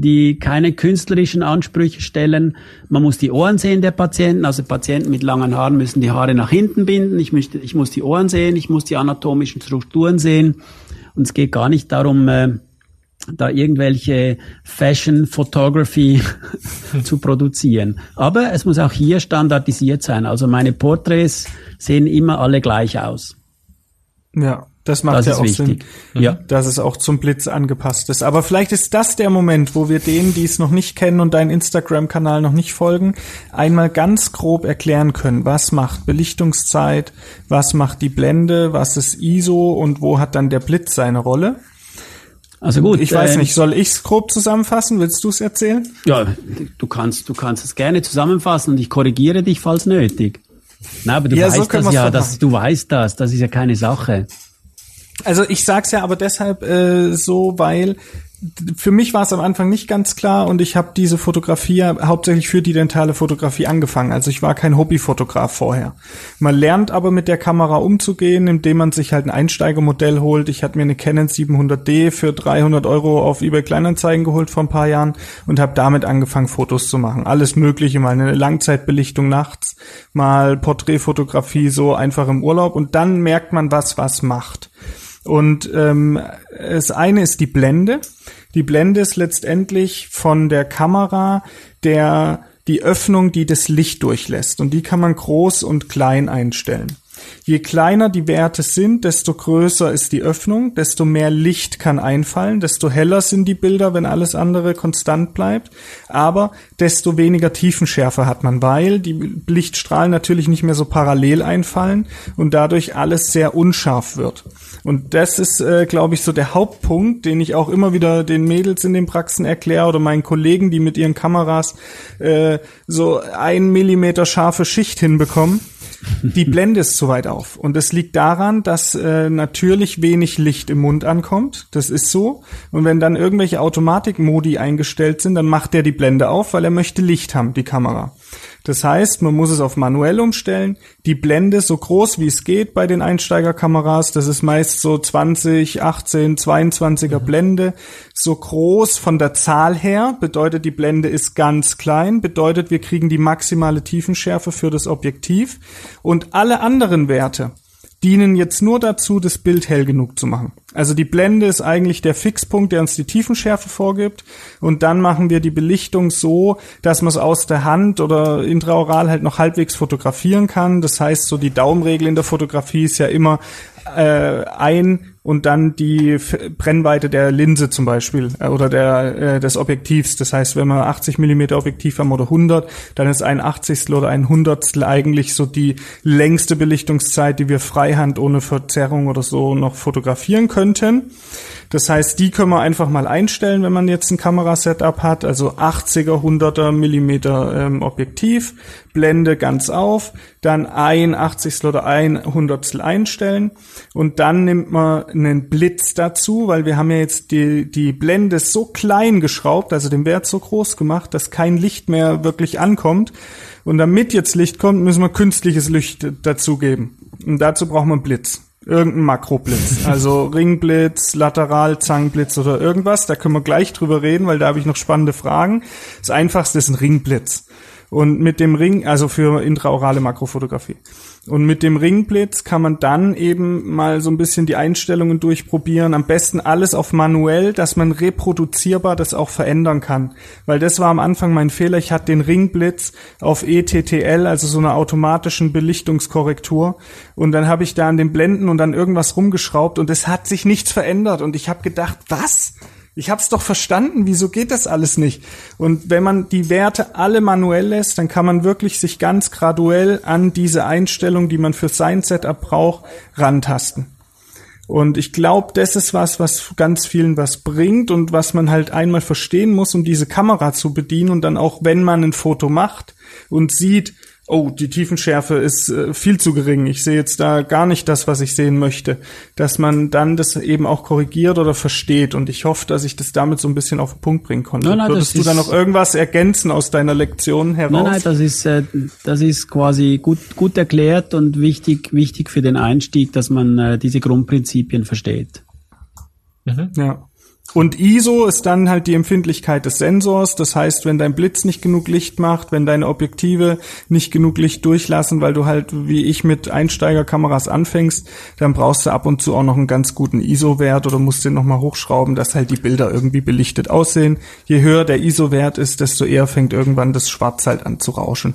die keine künstlerischen Ansprüche stellen. Man muss die Ohren sehen der Patienten. Also Patienten mit langen Haaren müssen die Haare nach hinten binden. Ich, möchte, ich muss die Ohren sehen, ich muss die anatomischen Strukturen sehen. Und es geht gar nicht darum, äh, da irgendwelche Fashion Photography (laughs) zu produzieren. Aber es muss auch hier standardisiert sein. Also meine Porträts sehen immer alle gleich aus. Ja. Das macht das ja auch wichtig. Sinn, ja. dass es auch zum Blitz angepasst ist. Aber vielleicht ist das der Moment, wo wir denen, die es noch nicht kennen und deinen Instagram-Kanal noch nicht folgen, einmal ganz grob erklären können, was macht Belichtungszeit, was macht die Blende, was ist ISO und wo hat dann der Blitz seine Rolle. Also gut. Ich weiß äh, nicht, soll ich es grob zusammenfassen? Willst du es erzählen? Ja, du kannst, du kannst es gerne zusammenfassen und ich korrigiere dich, falls nötig. Na, aber du ja, weißt so das ja, das, du weißt das, das ist ja keine Sache. Also ich sag's ja aber deshalb äh, so, weil für mich war es am Anfang nicht ganz klar und ich habe diese Fotografie hauptsächlich für die dentale Fotografie angefangen. Also ich war kein Hobbyfotograf vorher. Man lernt aber mit der Kamera umzugehen, indem man sich halt ein Einsteigermodell holt. Ich hatte mir eine Canon 700D für 300 Euro auf eBay Kleinanzeigen geholt vor ein paar Jahren und habe damit angefangen, Fotos zu machen. Alles Mögliche, mal eine Langzeitbelichtung nachts, mal Porträtfotografie so einfach im Urlaub und dann merkt man, was was macht. Und ähm, das eine ist die Blende. Die Blende ist letztendlich von der Kamera der die Öffnung, die das Licht durchlässt. Und die kann man groß und klein einstellen. Je kleiner die Werte sind, desto größer ist die Öffnung, desto mehr Licht kann einfallen, desto heller sind die Bilder, wenn alles andere konstant bleibt, aber desto weniger Tiefenschärfe hat man, weil die Lichtstrahlen natürlich nicht mehr so parallel einfallen und dadurch alles sehr unscharf wird. Und das ist, äh, glaube ich, so der Hauptpunkt, den ich auch immer wieder den Mädels in den Praxen erkläre oder meinen Kollegen, die mit ihren Kameras äh, so ein Millimeter scharfe Schicht hinbekommen die Blende ist zu weit auf. Und das liegt daran, dass äh, natürlich wenig Licht im Mund ankommt. Das ist so. Und wenn dann irgendwelche Automatikmodi eingestellt sind, dann macht der die Blende auf, weil er möchte Licht haben, die Kamera. Das heißt, man muss es auf manuell umstellen. Die Blende so groß wie es geht bei den Einsteigerkameras. Das ist meist so 20, 18, 22er mhm. Blende. So groß von der Zahl her bedeutet, die Blende ist ganz klein. Bedeutet, wir kriegen die maximale Tiefenschärfe für das Objektiv. Und alle anderen Werte, dienen jetzt nur dazu, das Bild hell genug zu machen. Also die Blende ist eigentlich der Fixpunkt, der uns die Tiefenschärfe vorgibt. Und dann machen wir die Belichtung so, dass man es aus der Hand oder intraoral halt noch halbwegs fotografieren kann. Das heißt, so die Daumenregel in der Fotografie ist ja immer äh, ein und dann die Brennweite der Linse zum Beispiel äh, oder der äh, des Objektivs. Das heißt, wenn wir 80 Millimeter Objektiv haben oder 100, dann ist ein Achtzigstel oder ein Hundertstel eigentlich so die längste Belichtungszeit, die wir freihand ohne Verzerrung oder so noch fotografieren könnten. Das heißt, die können wir einfach mal einstellen, wenn man jetzt ein Kamerasetup hat, also 80er, 100er Millimeter ähm, Objektiv, Blende ganz auf, dann ein 80 oder ein Hundertstel einstellen und dann nimmt man einen Blitz dazu, weil wir haben ja jetzt die, die Blende so klein geschraubt, also den Wert so groß gemacht, dass kein Licht mehr wirklich ankommt. Und damit jetzt Licht kommt, müssen wir künstliches Licht dazugeben. Und dazu braucht man Blitz irgendein Makroblitz. (laughs) Also Ringblitz, Lateral, Zangenblitz oder irgendwas. Da können wir gleich drüber reden, weil da habe ich noch spannende Fragen. Das einfachste ist ein Ringblitz. Und mit dem Ring, also für intraorale Makrofotografie. Und mit dem Ringblitz kann man dann eben mal so ein bisschen die Einstellungen durchprobieren. Am besten alles auf manuell, dass man reproduzierbar das auch verändern kann. Weil das war am Anfang mein Fehler. Ich hatte den Ringblitz auf ETTL, also so einer automatischen Belichtungskorrektur. Und dann habe ich da an den Blenden und dann irgendwas rumgeschraubt und es hat sich nichts verändert. Und ich habe gedacht, was? Ich habe es doch verstanden, wieso geht das alles nicht? Und wenn man die Werte alle manuell lässt, dann kann man wirklich sich ganz graduell an diese Einstellung, die man für sein Setup braucht, rantasten. Und ich glaube, das ist was, was ganz vielen was bringt und was man halt einmal verstehen muss, um diese Kamera zu bedienen und dann auch, wenn man ein Foto macht und sieht, oh, die Tiefenschärfe ist äh, viel zu gering, ich sehe jetzt da gar nicht das, was ich sehen möchte, dass man dann das eben auch korrigiert oder versteht. Und ich hoffe, dass ich das damit so ein bisschen auf den Punkt bringen konnte. Nein, nein, Würdest du da noch irgendwas ergänzen aus deiner Lektion heraus? Nein, nein, das ist, äh, das ist quasi gut, gut erklärt und wichtig, wichtig für den Einstieg, dass man äh, diese Grundprinzipien versteht. Mhm. Ja. Und ISO ist dann halt die Empfindlichkeit des Sensors. Das heißt, wenn dein Blitz nicht genug Licht macht, wenn deine Objektive nicht genug Licht durchlassen, weil du halt wie ich mit Einsteigerkameras anfängst, dann brauchst du ab und zu auch noch einen ganz guten ISO-Wert oder musst den nochmal hochschrauben, dass halt die Bilder irgendwie belichtet aussehen. Je höher der ISO-Wert ist, desto eher fängt irgendwann das Schwarz halt an zu rauschen.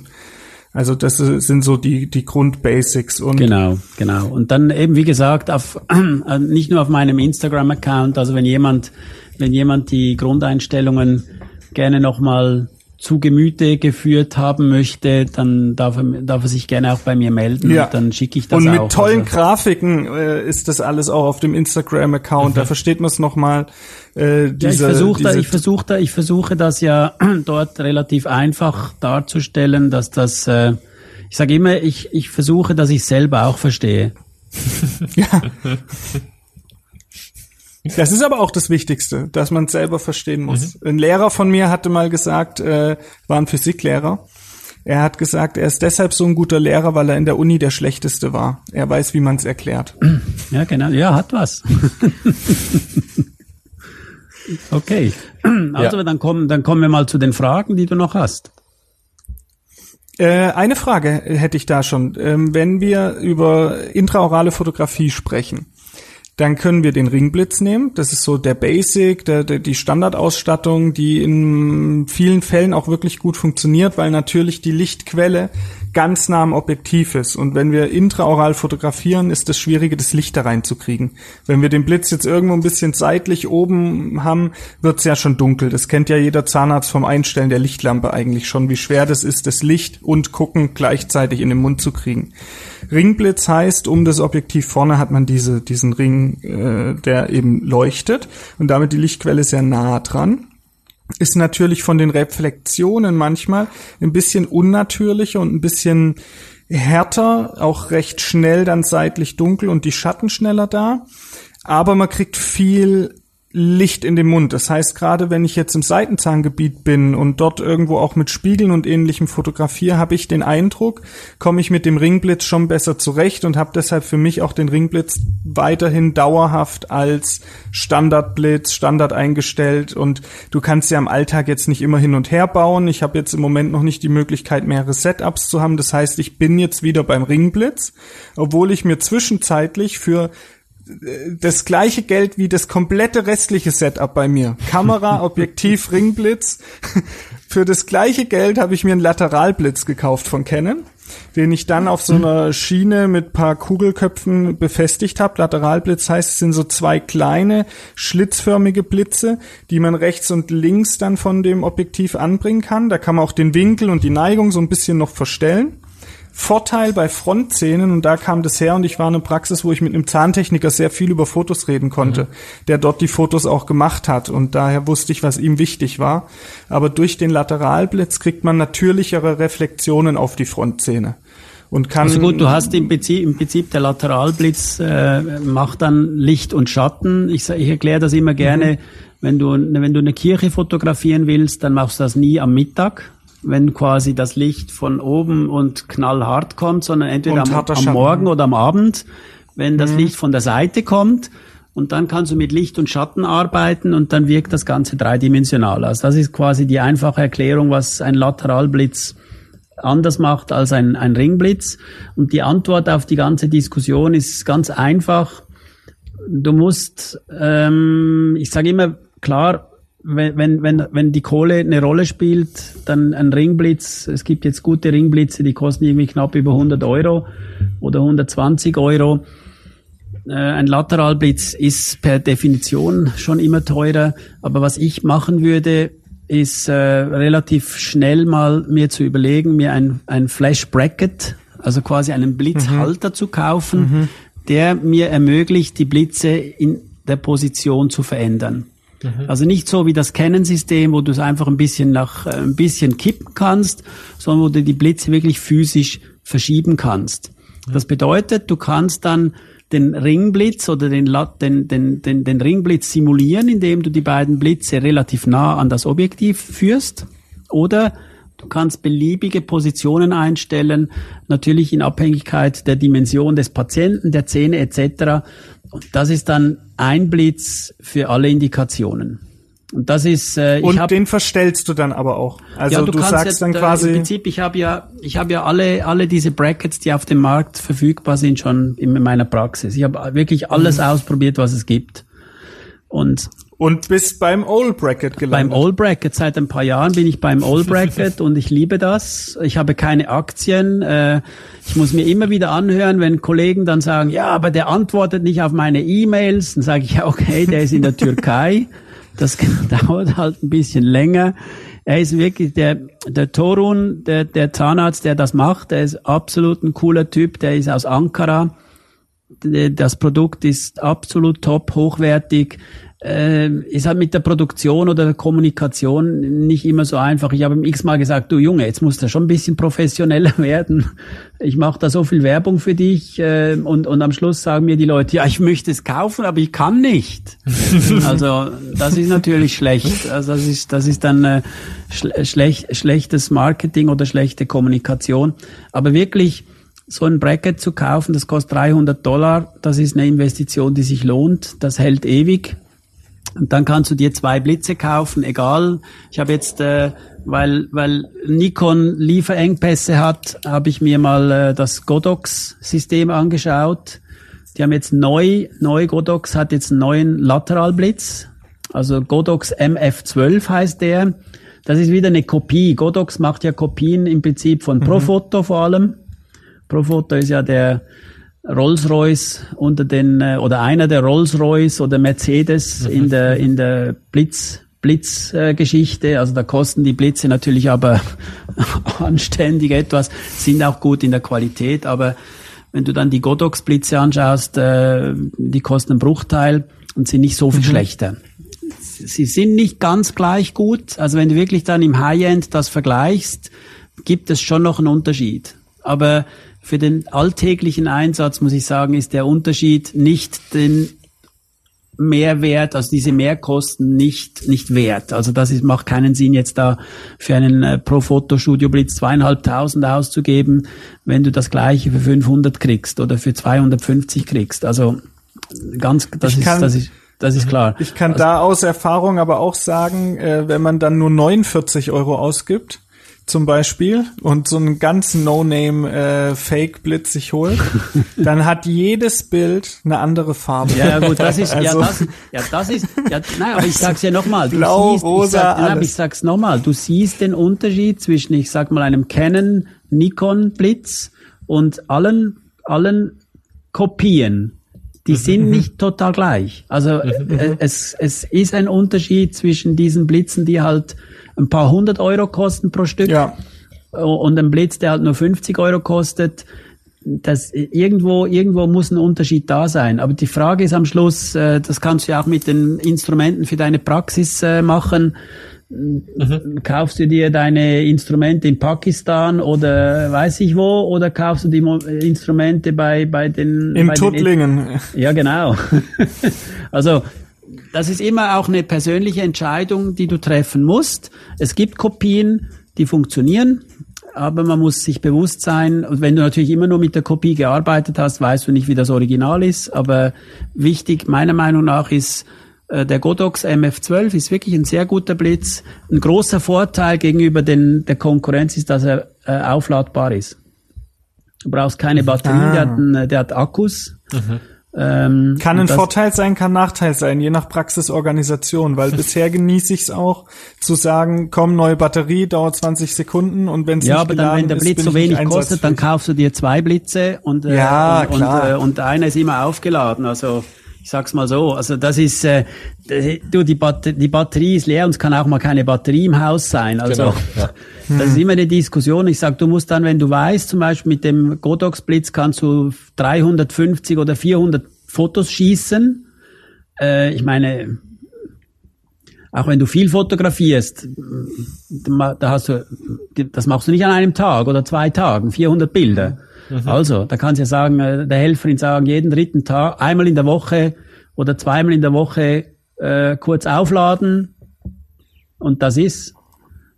Also das sind so die, die Grundbasics. Und genau, genau. Und dann eben, wie gesagt, auf, (clears throat) äh, nicht nur auf meinem Instagram-Account, also wenn jemand, wenn jemand die Grundeinstellungen gerne nochmal zu Gemüte geführt haben möchte, dann darf er, darf er sich gerne auch bei mir melden. Ja. dann schicke ich das auch. Und mit auch. tollen also. Grafiken äh, ist das alles auch auf dem Instagram-Account. Mhm. Da versteht man es nochmal. Äh, diese, ja, ich versuche da, ich versuche da, ich versuche das ja (clears throat) dort relativ einfach darzustellen, dass das, äh, ich sage immer, ich, ich versuche, dass ich selber auch verstehe. (laughs) ja. (laughs) Das ist aber auch das Wichtigste, dass man es selber verstehen muss. Mhm. Ein Lehrer von mir hatte mal gesagt, äh, war ein Physiklehrer. Er hat gesagt, er ist deshalb so ein guter Lehrer, weil er in der Uni der schlechteste war. Er weiß, wie man es erklärt. (clears throat) Ja, genau. Ja, hat was. (laughs) okay. (clears throat) Also ja. dann kommen, dann kommen wir mal zu den Fragen, die du noch hast. Äh, eine Frage hätte ich da schon. Ähm, wenn wir über intraorale Fotografie sprechen, dann können wir den Ringblitz nehmen. Das ist so der Basic, der, der, die Standardausstattung, die in vielen Fällen auch wirklich gut funktioniert, weil natürlich die Lichtquelle ganz nah am Objektiv ist. Und wenn wir intraoral fotografieren, ist das Schwierige, das Licht da reinzukriegen. Wenn wir den Blitz jetzt irgendwo ein bisschen seitlich oben haben, wird's ja schon dunkel. Das kennt ja jeder Zahnarzt vom Einstellen der Lichtlampe eigentlich schon, wie schwer das ist, das Licht und Gucken gleichzeitig in den Mund zu kriegen. Ringblitz heißt, um das Objektiv vorne hat man diese, diesen Ring, äh, der eben leuchtet und damit die Lichtquelle sehr nah dran ist natürlich von den Reflexionen manchmal ein bisschen unnatürlicher und ein bisschen härter, auch recht schnell dann seitlich dunkel und die Schatten schneller da. Aber man kriegt viel Licht in den Mund. Das heißt, gerade wenn ich jetzt im Seitenzahngebiet bin und dort irgendwo auch mit Spiegeln und ähnlichem fotografiere, habe ich den Eindruck, komme ich mit dem Ringblitz schon besser zurecht und habe deshalb für mich auch den Ringblitz weiterhin dauerhaft als Standardblitz, Standard eingestellt und du kannst ja im Alltag jetzt nicht immer hin und her bauen. Ich habe jetzt im Moment noch nicht die Möglichkeit, mehrere Setups zu haben. Das heißt, ich bin jetzt wieder beim Ringblitz, obwohl ich mir zwischenzeitlich für das gleiche Geld wie das komplette restliche Setup bei mir. Kamera, (laughs) Objektiv, Ringblitz. (laughs) Für das gleiche Geld habe ich mir einen Lateralblitz gekauft von Canon, den ich dann auf so einer Schiene mit paar Kugelköpfen befestigt habe. Lateralblitz heißt, es sind so zwei kleine schlitzförmige Blitze, die man rechts und links dann von dem Objektiv anbringen kann. Da kann man auch den Winkel und die Neigung so ein bisschen noch verstellen. Vorteil bei Frontzähnen, und da kam das her, und ich war in einer Praxis, wo ich mit einem Zahntechniker sehr viel über Fotos reden konnte, mhm. der dort die Fotos auch gemacht hat, und daher wusste ich, was ihm wichtig war. Aber durch den Lateralblitz kriegt man natürlichere Reflexionen auf die Frontzähne. Und kann also gut, du hast im Prinzip, im Prinzip der Lateralblitz äh, macht dann Licht und Schatten. Ich, ich erkläre das immer gerne. Mhm. Wenn du, wenn du eine Kirche fotografieren willst, dann machst du das nie am Mittag, wenn quasi das Licht von oben und knallhart kommt, sondern entweder am, am, Morgen oder am Abend, wenn das mhm. Licht von der Seite kommt. Und dann kannst du mit Licht und Schatten arbeiten und dann wirkt das Ganze dreidimensional. Also das ist quasi die einfache Erklärung, was ein Lateralblitz anders macht als ein, ein Ringblitz. Und die Antwort auf die ganze Diskussion ist ganz einfach. Du musst, ähm, ich sage immer, klar, wenn, wenn, wenn die Kohle eine Rolle spielt, dann ein Ringblitz, es gibt jetzt gute Ringblitze, die kosten irgendwie knapp über 100 Euro oder 120 Euro. Äh, ein Lateralblitz ist per Definition schon immer teurer, aber was ich machen würde, ist äh, relativ schnell mal mir zu überlegen, mir ein, ein Flash Bracket, also quasi einen Blitzhalter mhm. zu kaufen, mhm. der mir ermöglicht, die Blitze in der Position zu verändern. Mhm. Also nicht so wie das Canon-System, wo du es einfach ein bisschen nach, äh, ein bisschen kippen kannst, sondern wo du die Blitze wirklich physisch verschieben kannst. Mhm. Das bedeutet, du kannst dann den Ringblitz oder den, den, den, den, den Ringblitz simulieren, indem du die beiden Blitze relativ nah an das Objektiv führst. Oder du kannst beliebige Positionen einstellen, natürlich in Abhängigkeit der Dimension des Patienten, der Zähne etc. Und das ist dann ein Blitz für alle Indikationen. Und das ist äh, und hab, den verstellst du dann aber auch. Also ja, du, du sagst jetzt, dann quasi äh, im Prinzip ich habe ja ich habe ja alle alle diese Brackets, die auf dem Markt verfügbar sind, schon in meiner Praxis. Ich habe wirklich alles mhm. ausprobiert, was es gibt. Und und bist beim Old Bracket gelandet. Beim Old Bracket. Seit ein paar Jahren bin ich beim Old Bracket (laughs) und ich liebe das. Ich habe keine Aktien. Äh, ich muss mir immer wieder anhören, wenn Kollegen dann sagen, ja, aber der antwortet nicht auf meine E-Mails. Dann sage ich, ja, okay, der ist in der Türkei. Das (laughs) dauert halt ein bisschen länger. Er ist wirklich der, der Torun, der, der Zahnarzt, der das macht. Der ist absolut ein cooler Typ. Der ist aus Ankara. Das Produkt ist absolut top, hochwertig äh, ist halt mit der Produktion oder der Kommunikation nicht immer so einfach. Ich habe ihm x-mal gesagt, du Junge, jetzt musst du schon ein bisschen professioneller (laughs) werden. Ich mache da so viel Werbung für dich äh, und, und am Schluss sagen mir die Leute, ja, ich möchte es kaufen, aber ich kann nicht. (laughs) also das ist natürlich schlecht. Also das ist, das ist dann äh, schlech, schlechtes Marketing oder schlechte Kommunikation. Aber wirklich, so ein Bracket zu kaufen, das kostet 300 Dollar, das ist eine Investition, die sich lohnt, das hält ewig und dann kannst du dir zwei Blitze kaufen, egal. Ich habe jetzt, äh, weil, weil Nikon Lieferengpässe hat, habe ich mir mal äh, das Godox-System angeschaut. Die haben jetzt neu, neu Godox hat jetzt einen neuen Lateralblitz. Also Godox MF12 heißt der. das ist wieder eine Kopie. Godox macht ja Kopien im Prinzip von Profoto vor allem. Profoto ist ja der Rolls-Royce unter den äh, oder einer der Rolls-Royce oder Mercedes in der in der Blitz Blitzgeschichte. Also da kosten die Blitze natürlich aber (laughs) anständig etwas, sind auch gut in der Qualität, aber wenn du dann die Godox-Blitze anschaust, äh, die kosten einen Bruchteil und sind nicht so viel mhm. schlechter. Sie sind nicht ganz gleich gut. Also wenn du wirklich dann im High-End das vergleichst, gibt es schon noch einen Unterschied. Aber für den alltäglichen Einsatz, muss ich sagen, ist der Unterschied nicht den Mehrwert, also diese Mehrkosten nicht, nicht wert. Also das ist, macht keinen Sinn, jetzt da für einen äh, Pro Fotostudio Blitz zweieinhalbtausend auszugeben, wenn du das gleiche für 500 kriegst oder für 250 kriegst. Also ganz, das ich ist, das ist, das ist klar. Ich kann also, da aus Erfahrung aber auch sagen, äh, wenn man dann nur 49 Euro ausgibt, zum Beispiel und so einen ganzen No-Name äh, Fake-Blitz sich holt, (laughs) dann hat jedes Bild eine andere Farbe. Ja, gut, das ist, also, ja, das, ja, das ist, ja, nein, aber ich sag's ja nochmal. Blau, siehst, rosa, ich sag, alles. Nein, ich sag's nochmal. Du siehst den Unterschied zwischen, ich sag mal, einem Canon Nikon Blitz und allen, allen Kopien. Die mhm, sind mhm. nicht total gleich. Also, mhm, äh, es, es ist ein Unterschied zwischen diesen Blitzen, die halt ein paar hundert Euro kosten pro Stück. Ja. Und ein Blitz, der halt nur 50 Euro kostet, das irgendwo irgendwo muss ein Unterschied da sein. Aber die Frage ist am Schluss, äh, das kannst du ja auch mit den Instrumenten für deine Praxis äh, machen. Mhm. Kaufst du dir deine Instrumente in Pakistan oder weiß ich wo oder kaufst du die Instrumente bei bei den in bei Tuttlingen? Den, ja genau. (laughs) also das ist immer auch eine persönliche Entscheidung, die du treffen musst. Es gibt Kopien, die funktionieren, aber man muss sich bewusst sein, und wenn du natürlich immer nur mit der Kopie gearbeitet hast, weißt du nicht, wie das Original ist. Aber wichtig, meiner Meinung nach, ist, äh, der Godox MF12 ist wirklich ein sehr guter Blitz. Ein großer Vorteil gegenüber den, der Konkurrenz ist, dass er äh, aufladbar ist. Du brauchst keine Batterie, ah. der, hat, einen, der hat Akkus. Mhm. Ähm, kann ein Vorteil sein, kann Nachteil sein, je nach Praxisorganisation, weil (laughs) bisher genieße ich es auch zu sagen, komm, neue Batterie, dauert 20 Sekunden und wenn es ja, nicht aber dann, wenn der Blitz ist, so wenig kostet, dann kaufst du dir zwei Blitze und, äh, ja, und, und, äh, und einer ist immer aufgeladen. Also ich sag's mal so, also das ist, äh, du, die, Bat die Batterie ist leer und es kann auch mal keine Batterie im Haus sein. Also genau, ja. das ist immer eine Diskussion. Ich sag, du musst dann, wenn du weißt, zum Beispiel mit dem Godox Blitz kannst du 350 oder 400 Fotos schießen. Äh, ich meine, auch wenn du viel fotografierst, da hast du, das machst du nicht an einem Tag oder zwei Tagen, 400 Bilder. Mhm. Also, da kannst du ja sagen, äh, der Helferin sagen, jeden dritten Tag, einmal in der Woche oder zweimal in der Woche äh, kurz aufladen und das ist.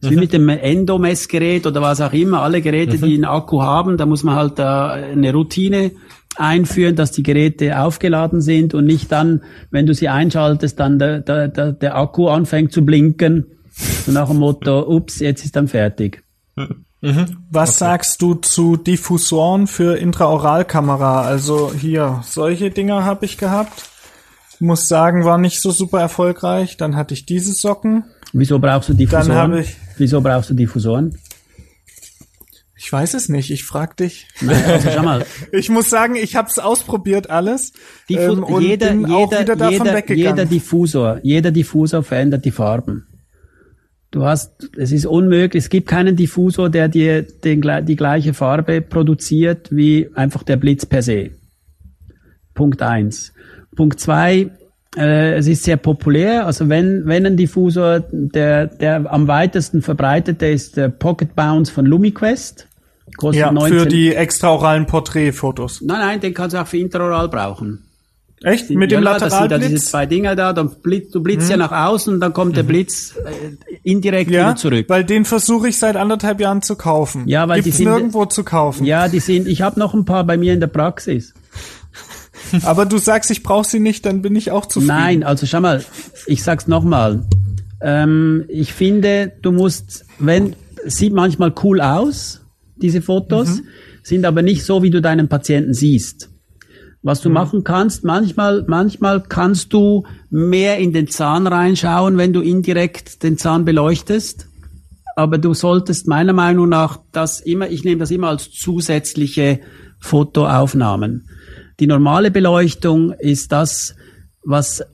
Das mhm. Wie mit dem Endomessgerät oder was auch immer, alle Geräte, mhm. die einen Akku haben, da muss man halt da eine Routine einführen, dass die Geräte aufgeladen sind und nicht dann, wenn du sie einschaltest, dann der, der, der, der Akku anfängt zu blinken. So nach dem Motto, ups, jetzt ist dann fertig. Mhm. Was okay. sagst du zu Diffusoren für Intraoralkamera? Also hier, solche Dinger habe ich gehabt. Muss sagen, war nicht so super erfolgreich. Dann hatte ich diese Socken. Wieso brauchst du Diffusoren? Dann habe ich. Wieso brauchst du Diffusoren? Ich weiß es nicht, ich frag dich. Also, schau mal. (laughs) Ich muss sagen, ich habe es ausprobiert alles Diffu ähm, und jeder, bin auch jeder, wieder davon jeder, weggegangen. Jeder Diffusor, jeder Diffusor verändert die Farben. Du hast, es ist unmöglich, es gibt keinen Diffusor, der dir den, die gleiche Farbe produziert wie einfach der Blitz per se. Punkt eins. Punkt zwei, äh, es ist sehr populär. Also wenn, wenn ein Diffusor, der, der am weitesten verbreitete ist der Pocket Bounce von LumiQuest. Kostet ja, 19. für die extraoralen Porträtfotos. Nein, nein, den kannst du auch für interoral brauchen. Echt? Mit dem ja, Lateralblitz? Das sind da diese zwei Dinger da, dann blitz, du blitzt hm. ja nach außen und dann kommt der mhm. Blitz äh, indirekt ja, wieder zurück. weil den versuche ich seit anderthalb Jahren zu kaufen. Ja, weil Gibt's die sind nirgendwo zu kaufen. Ja, die sind, ich habe noch ein paar bei mir in der Praxis. (laughs) Aber du sagst, ich brauche sie nicht, dann bin ich auch zufrieden. Nein, also schau mal, ich sag's nochmal. Ähm, ich finde, du musst, wenn, sieht manchmal cool aus, diese Fotos, mhm. sind aber nicht so, wie du deinen Patienten siehst. Was du mhm. machen kannst, manchmal, manchmal kannst du mehr in den Zahn reinschauen, wenn du indirekt den Zahn beleuchtest. aber du solltest meiner Meinung nach das immer, ich nehme das immer als zusätzliche Fotoaufnahmen. Die normale Beleuchtung ist das, was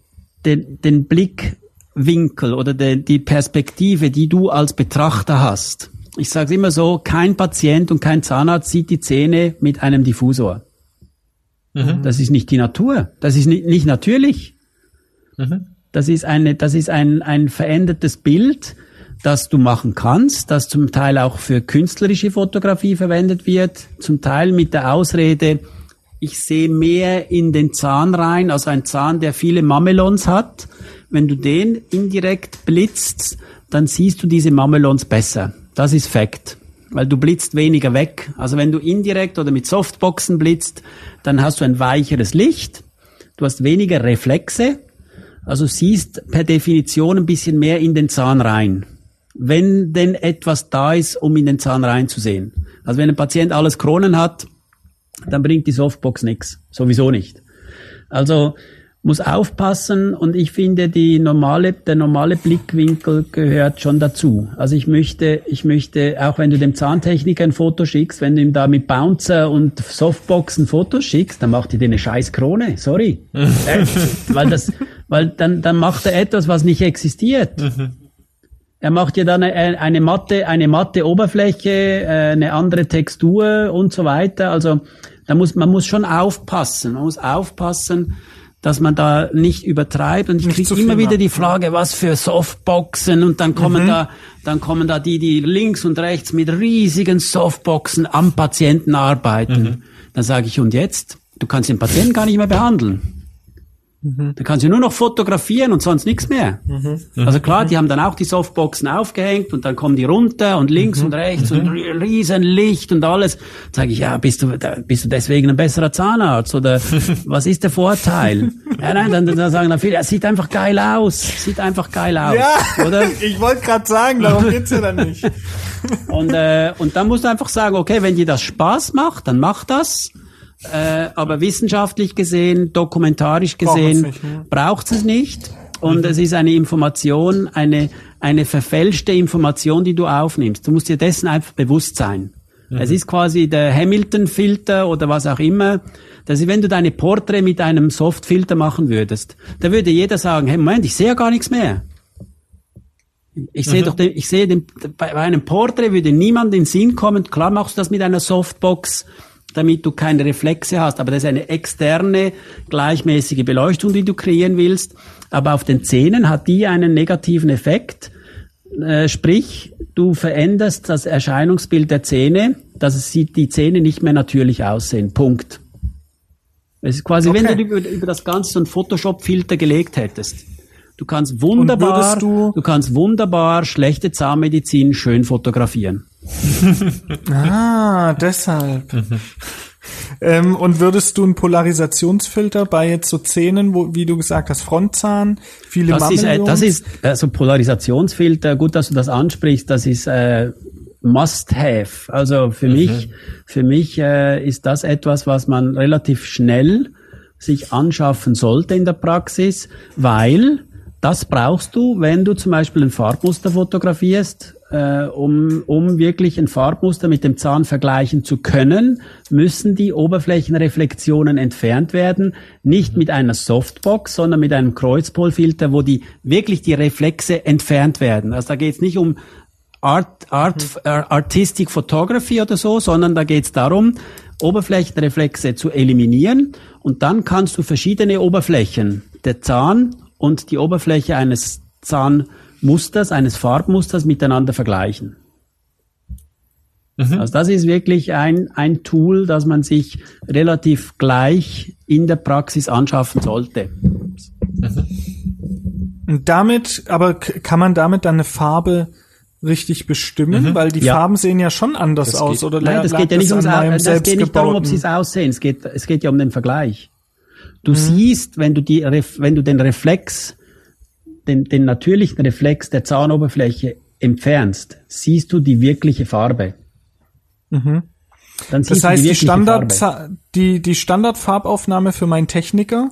den, den Blickwinkel oder de, die Perspektive, die du als Betrachter hast. Ich sage es immer so, kein Patient und kein Zahnarzt sieht die Zähne mit einem Diffusor. Mhm. Das ist nicht die Natur. Das ist nicht, nicht natürlich. Mhm. Das ist eine, das ist ein, ein verändertes Bild, das du machen kannst, das zum Teil auch für künstlerische Fotografie verwendet wird, zum Teil mit der Ausrede, ich sehe mehr in den Zahn rein, also ein Zahn, der viele Mamelons hat. Wenn du den indirekt blitzt, dann siehst du diese Mamelons besser. Das ist Fakt. Weil du blitzt weniger weg. Also wenn du indirekt oder mit Softboxen blitzt, dann hast du ein weicheres Licht. Du hast weniger Reflexe. Also siehst per Definition ein bisschen mehr in den Zahn rein. Wenn denn etwas da ist, um in den Zahn reinzusehen. Also wenn ein Patient alles Kronen hat, dann bringt die Softbox nichts. Sowieso nicht. Also muss aufpassen und ich finde, die normale, der normale Blickwinkel gehört schon dazu. Also ich möchte, ich möchte, auch wenn du dem Zahntechniker ein Foto schickst, wenn du ihm da mit Bouncer und Softboxen Fotos schickst, dann macht er dir eine scheiß Krone. Sorry. (laughs) äh, weil das, weil dann, dann macht er etwas, was nicht existiert. Mhm. Er macht ja dann eine, eine matte, eine matte Oberfläche, äh, eine andere Textur und so weiter. Also, da muss, man muss schon aufpassen. Man muss aufpassen, dass man da nicht übertreibt. Und ich kriege immer wieder die Frage, was für Softboxen und dann kommen mhm. da, dann kommen da die, die links und rechts mit riesigen Softboxen am Patienten arbeiten. Mhm. Dann sage ich, und jetzt? Du kannst den Patienten gar nicht mehr behandeln. Mhm. Da kannst du nur noch fotografieren und sonst nichts mehr. Mhm. Also klar, die haben dann auch die Softboxen aufgehängt und dann kommen die runter und links mhm. und rechts und mhm. riesen Licht und alles. Sage ich, ja, bist du, bist du deswegen ein besserer Zahnarzt oder (laughs) was ist der Vorteil? ja, nein, dann, dann sagen dann viele, ja, sieht einfach geil aus, sieht einfach geil aus, ja, oder? (laughs) Ich wollte gerade sagen, darum geht's ja dann nicht. (laughs) und äh, und dann musst du einfach sagen, okay, wenn dir das Spaß macht, dann mach das. Äh, aber wissenschaftlich gesehen, dokumentarisch gesehen, braucht es nicht. Und mhm. es ist eine Information, eine, eine verfälschte Information, die du aufnimmst. Du musst dir dessen einfach bewusst sein. Mhm. Es ist quasi der Hamilton-Filter oder was auch immer. Das ist, wenn du deine Porträt mit einem Softfilter machen würdest, da würde jeder sagen, hey, Moment, ich sehe ja gar nichts mehr. Ich sehe mhm. doch, den, ich sehe den, bei einem Porträt würde niemand in den Sinn kommen, klar machst du das mit einer Softbox, damit du keine Reflexe hast. Aber das ist eine externe, gleichmäßige Beleuchtung, die du kreieren willst. Aber auf den Zähnen hat die einen negativen Effekt. Äh, sprich, du veränderst das Erscheinungsbild der Zähne, dass es sieht, die Zähne nicht mehr natürlich aussehen. Punkt. Es ist quasi, okay. wenn du über, über das Ganze so einen Photoshop-Filter gelegt hättest. Du kannst wunderbar, du, du kannst wunderbar schlechte Zahnmedizin schön fotografieren. (laughs) ah, deshalb. ähm, und würdest du einen Polarisationsfilter bei jetzt so Zähnen, wo, wie du gesagt hast, Frontzahn, viele das ist, äh, das ist also Polarisationsfilter. Gut, dass du das ansprichst. Das ist äh, Must-have. Also für mhm. mich, für mich äh, ist das etwas, was man relativ schnell sich anschaffen sollte in der Praxis, weil das brauchst du, wenn du zum Beispiel ein Farbmuster fotografierst, äh, um, um wirklich ein Farbmuster mit dem Zahn vergleichen zu können, müssen die Oberflächenreflexionen entfernt werden. Nicht mit einer Softbox, sondern mit einem Kreuzpolfilter, wo die wirklich die Reflexe entfernt werden. Also da geht es nicht um Art, Art, mhm. Artistic Photography oder so, sondern da geht es darum, Oberflächenreflexe zu eliminieren und dann kannst du verschiedene Oberflächen, der Zahn und die Oberfläche eines Zahnmusters, eines Farbmusters miteinander vergleichen. Mhm. Also das ist wirklich ein, ein Tool, das man sich relativ gleich in der Praxis anschaffen sollte. Mhm. Und damit, aber kann man damit dann eine Farbe richtig bestimmen, mhm. weil die ja. Farben sehen ja schon anders das aus, geht, oder? Nein, das geht ja nicht, ums, das geht nicht darum, ob sie es aussehen. Es geht, es geht ja um den Vergleich. Du mhm. siehst, wenn du die, wenn du den Reflex, den, den natürlichen Reflex der Zahnoberfläche entfernst, siehst du die wirkliche Farbe. Mhm. Dann das heißt, die, die, Standard, die, die Standardfarbaufnahme für meinen Techniker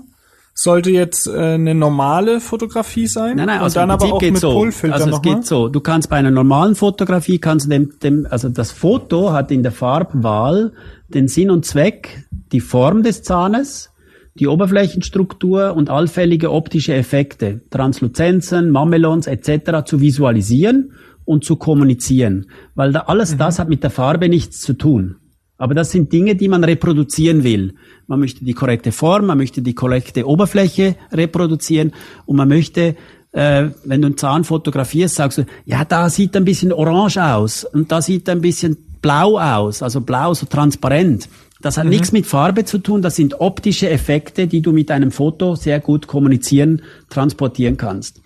sollte jetzt äh, eine normale Fotografie sein. Nein, nein, und also dann im aber auch mit so. Also es geht so. Du kannst bei einer normalen Fotografie kannst du dem, dem, also das Foto hat in der Farbwahl den Sinn und Zweck, die Form des Zahnes, die Oberflächenstruktur und allfällige optische Effekte, Transluzenzen, Mamelons etc. zu visualisieren und zu kommunizieren. Weil da alles das hat mit der Farbe nichts zu tun. Aber das sind Dinge, die man reproduzieren will. Man möchte die korrekte Form, man möchte die korrekte Oberfläche reproduzieren und man möchte, äh, wenn du einen Zahn fotografierst, sagst du, ja, da sieht ein bisschen orange aus und da sieht ein bisschen blau aus, also blau so transparent. Das hat nichts mit Farbe zu tun, das sind optische Effekte, die du mit einem Foto sehr gut kommunizieren, transportieren kannst.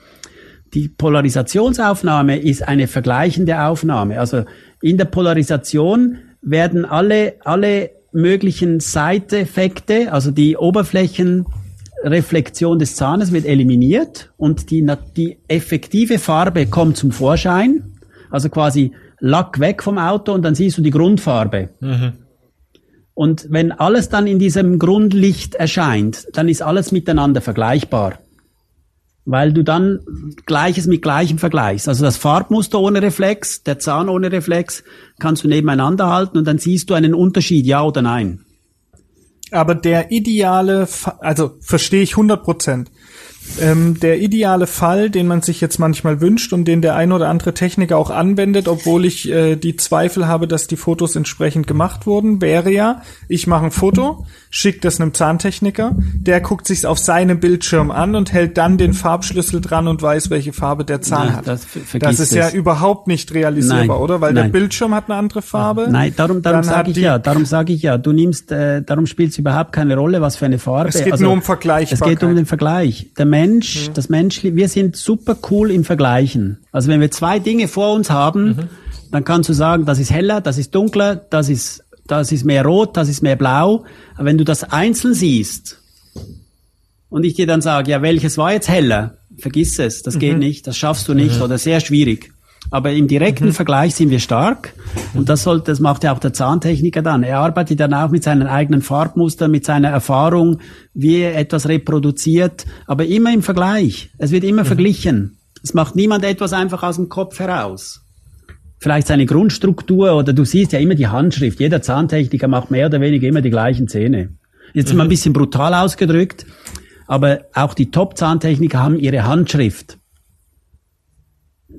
Die Polarisationsaufnahme ist eine vergleichende Aufnahme. Also in der Polarisation werden alle, alle möglichen Seiteffekte, also die Oberflächenreflexion des Zahnes wird eliminiert und die, die effektive Farbe kommt zum Vorschein. Also quasi Lack weg vom Auto und dann siehst du die Grundfarbe. Und wenn alles dann in diesem Grundlicht erscheint, dann ist alles miteinander vergleichbar. Weil du dann Gleiches mit Gleichem vergleichst. Also das Farbmuster ohne Reflex, der Zahn ohne Reflex, kannst du nebeneinander halten und dann siehst du einen Unterschied, ja oder nein. Aber der ideale, also verstehe ich 100 Prozent. Ähm, der ideale Fall, den man sich jetzt manchmal wünscht und den der ein oder andere Techniker auch anwendet, obwohl ich äh, die Zweifel habe, dass die Fotos entsprechend gemacht wurden, wäre ja, ich mache ein Foto, schicke das einem Zahntechniker, der guckt sich's auf seinem Bildschirm an und hält dann den Farbschlüssel dran und weiß, welche Farbe der Zahn Nein, hat. das das ist ja es. überhaupt nicht realisierbar, Nein, oder? Weil der nein. Bildschirm hat eine andere Farbe. Nein, darum, darum sage ich ja, darum sage ich ja, du nimmst, äh, darum spielt es überhaupt keine Rolle, was für eine Farbe. Es geht nur um Vergleichbarkeit. Es geht um den Vergleich. Der Mensch, das Mensch, wir sind super cool im Vergleichen. Also wenn wir zwei Dinge vor uns haben, dann kannst du sagen, das ist heller, das ist dunkler, das ist, das ist mehr rot, das ist mehr blau. Aber wenn du das einzeln siehst und ich dir dann sage, ja, welches war jetzt heller? Vergiss es, das geht nicht, das schaffst du nicht oder sehr schwierig. Aber im direkten Vergleich sind wir stark und das sollte, das macht ja auch der Zahntechniker dann. Er arbeitet dann auch mit seinen eigenen Farbmustern, mit seiner Erfahrung, wie er etwas reproduziert, aber immer im Vergleich. Es wird immer verglichen. Es macht niemand etwas einfach aus dem Kopf heraus. Vielleicht seine Grundstruktur oder du siehst ja immer die Handschrift. Jeder Zahntechniker macht mehr oder weniger immer die gleichen Zähne. Jetzt mal ein bisschen brutal ausgedrückt, aber auch die Top-Zahntechniker haben ihre Handschrift.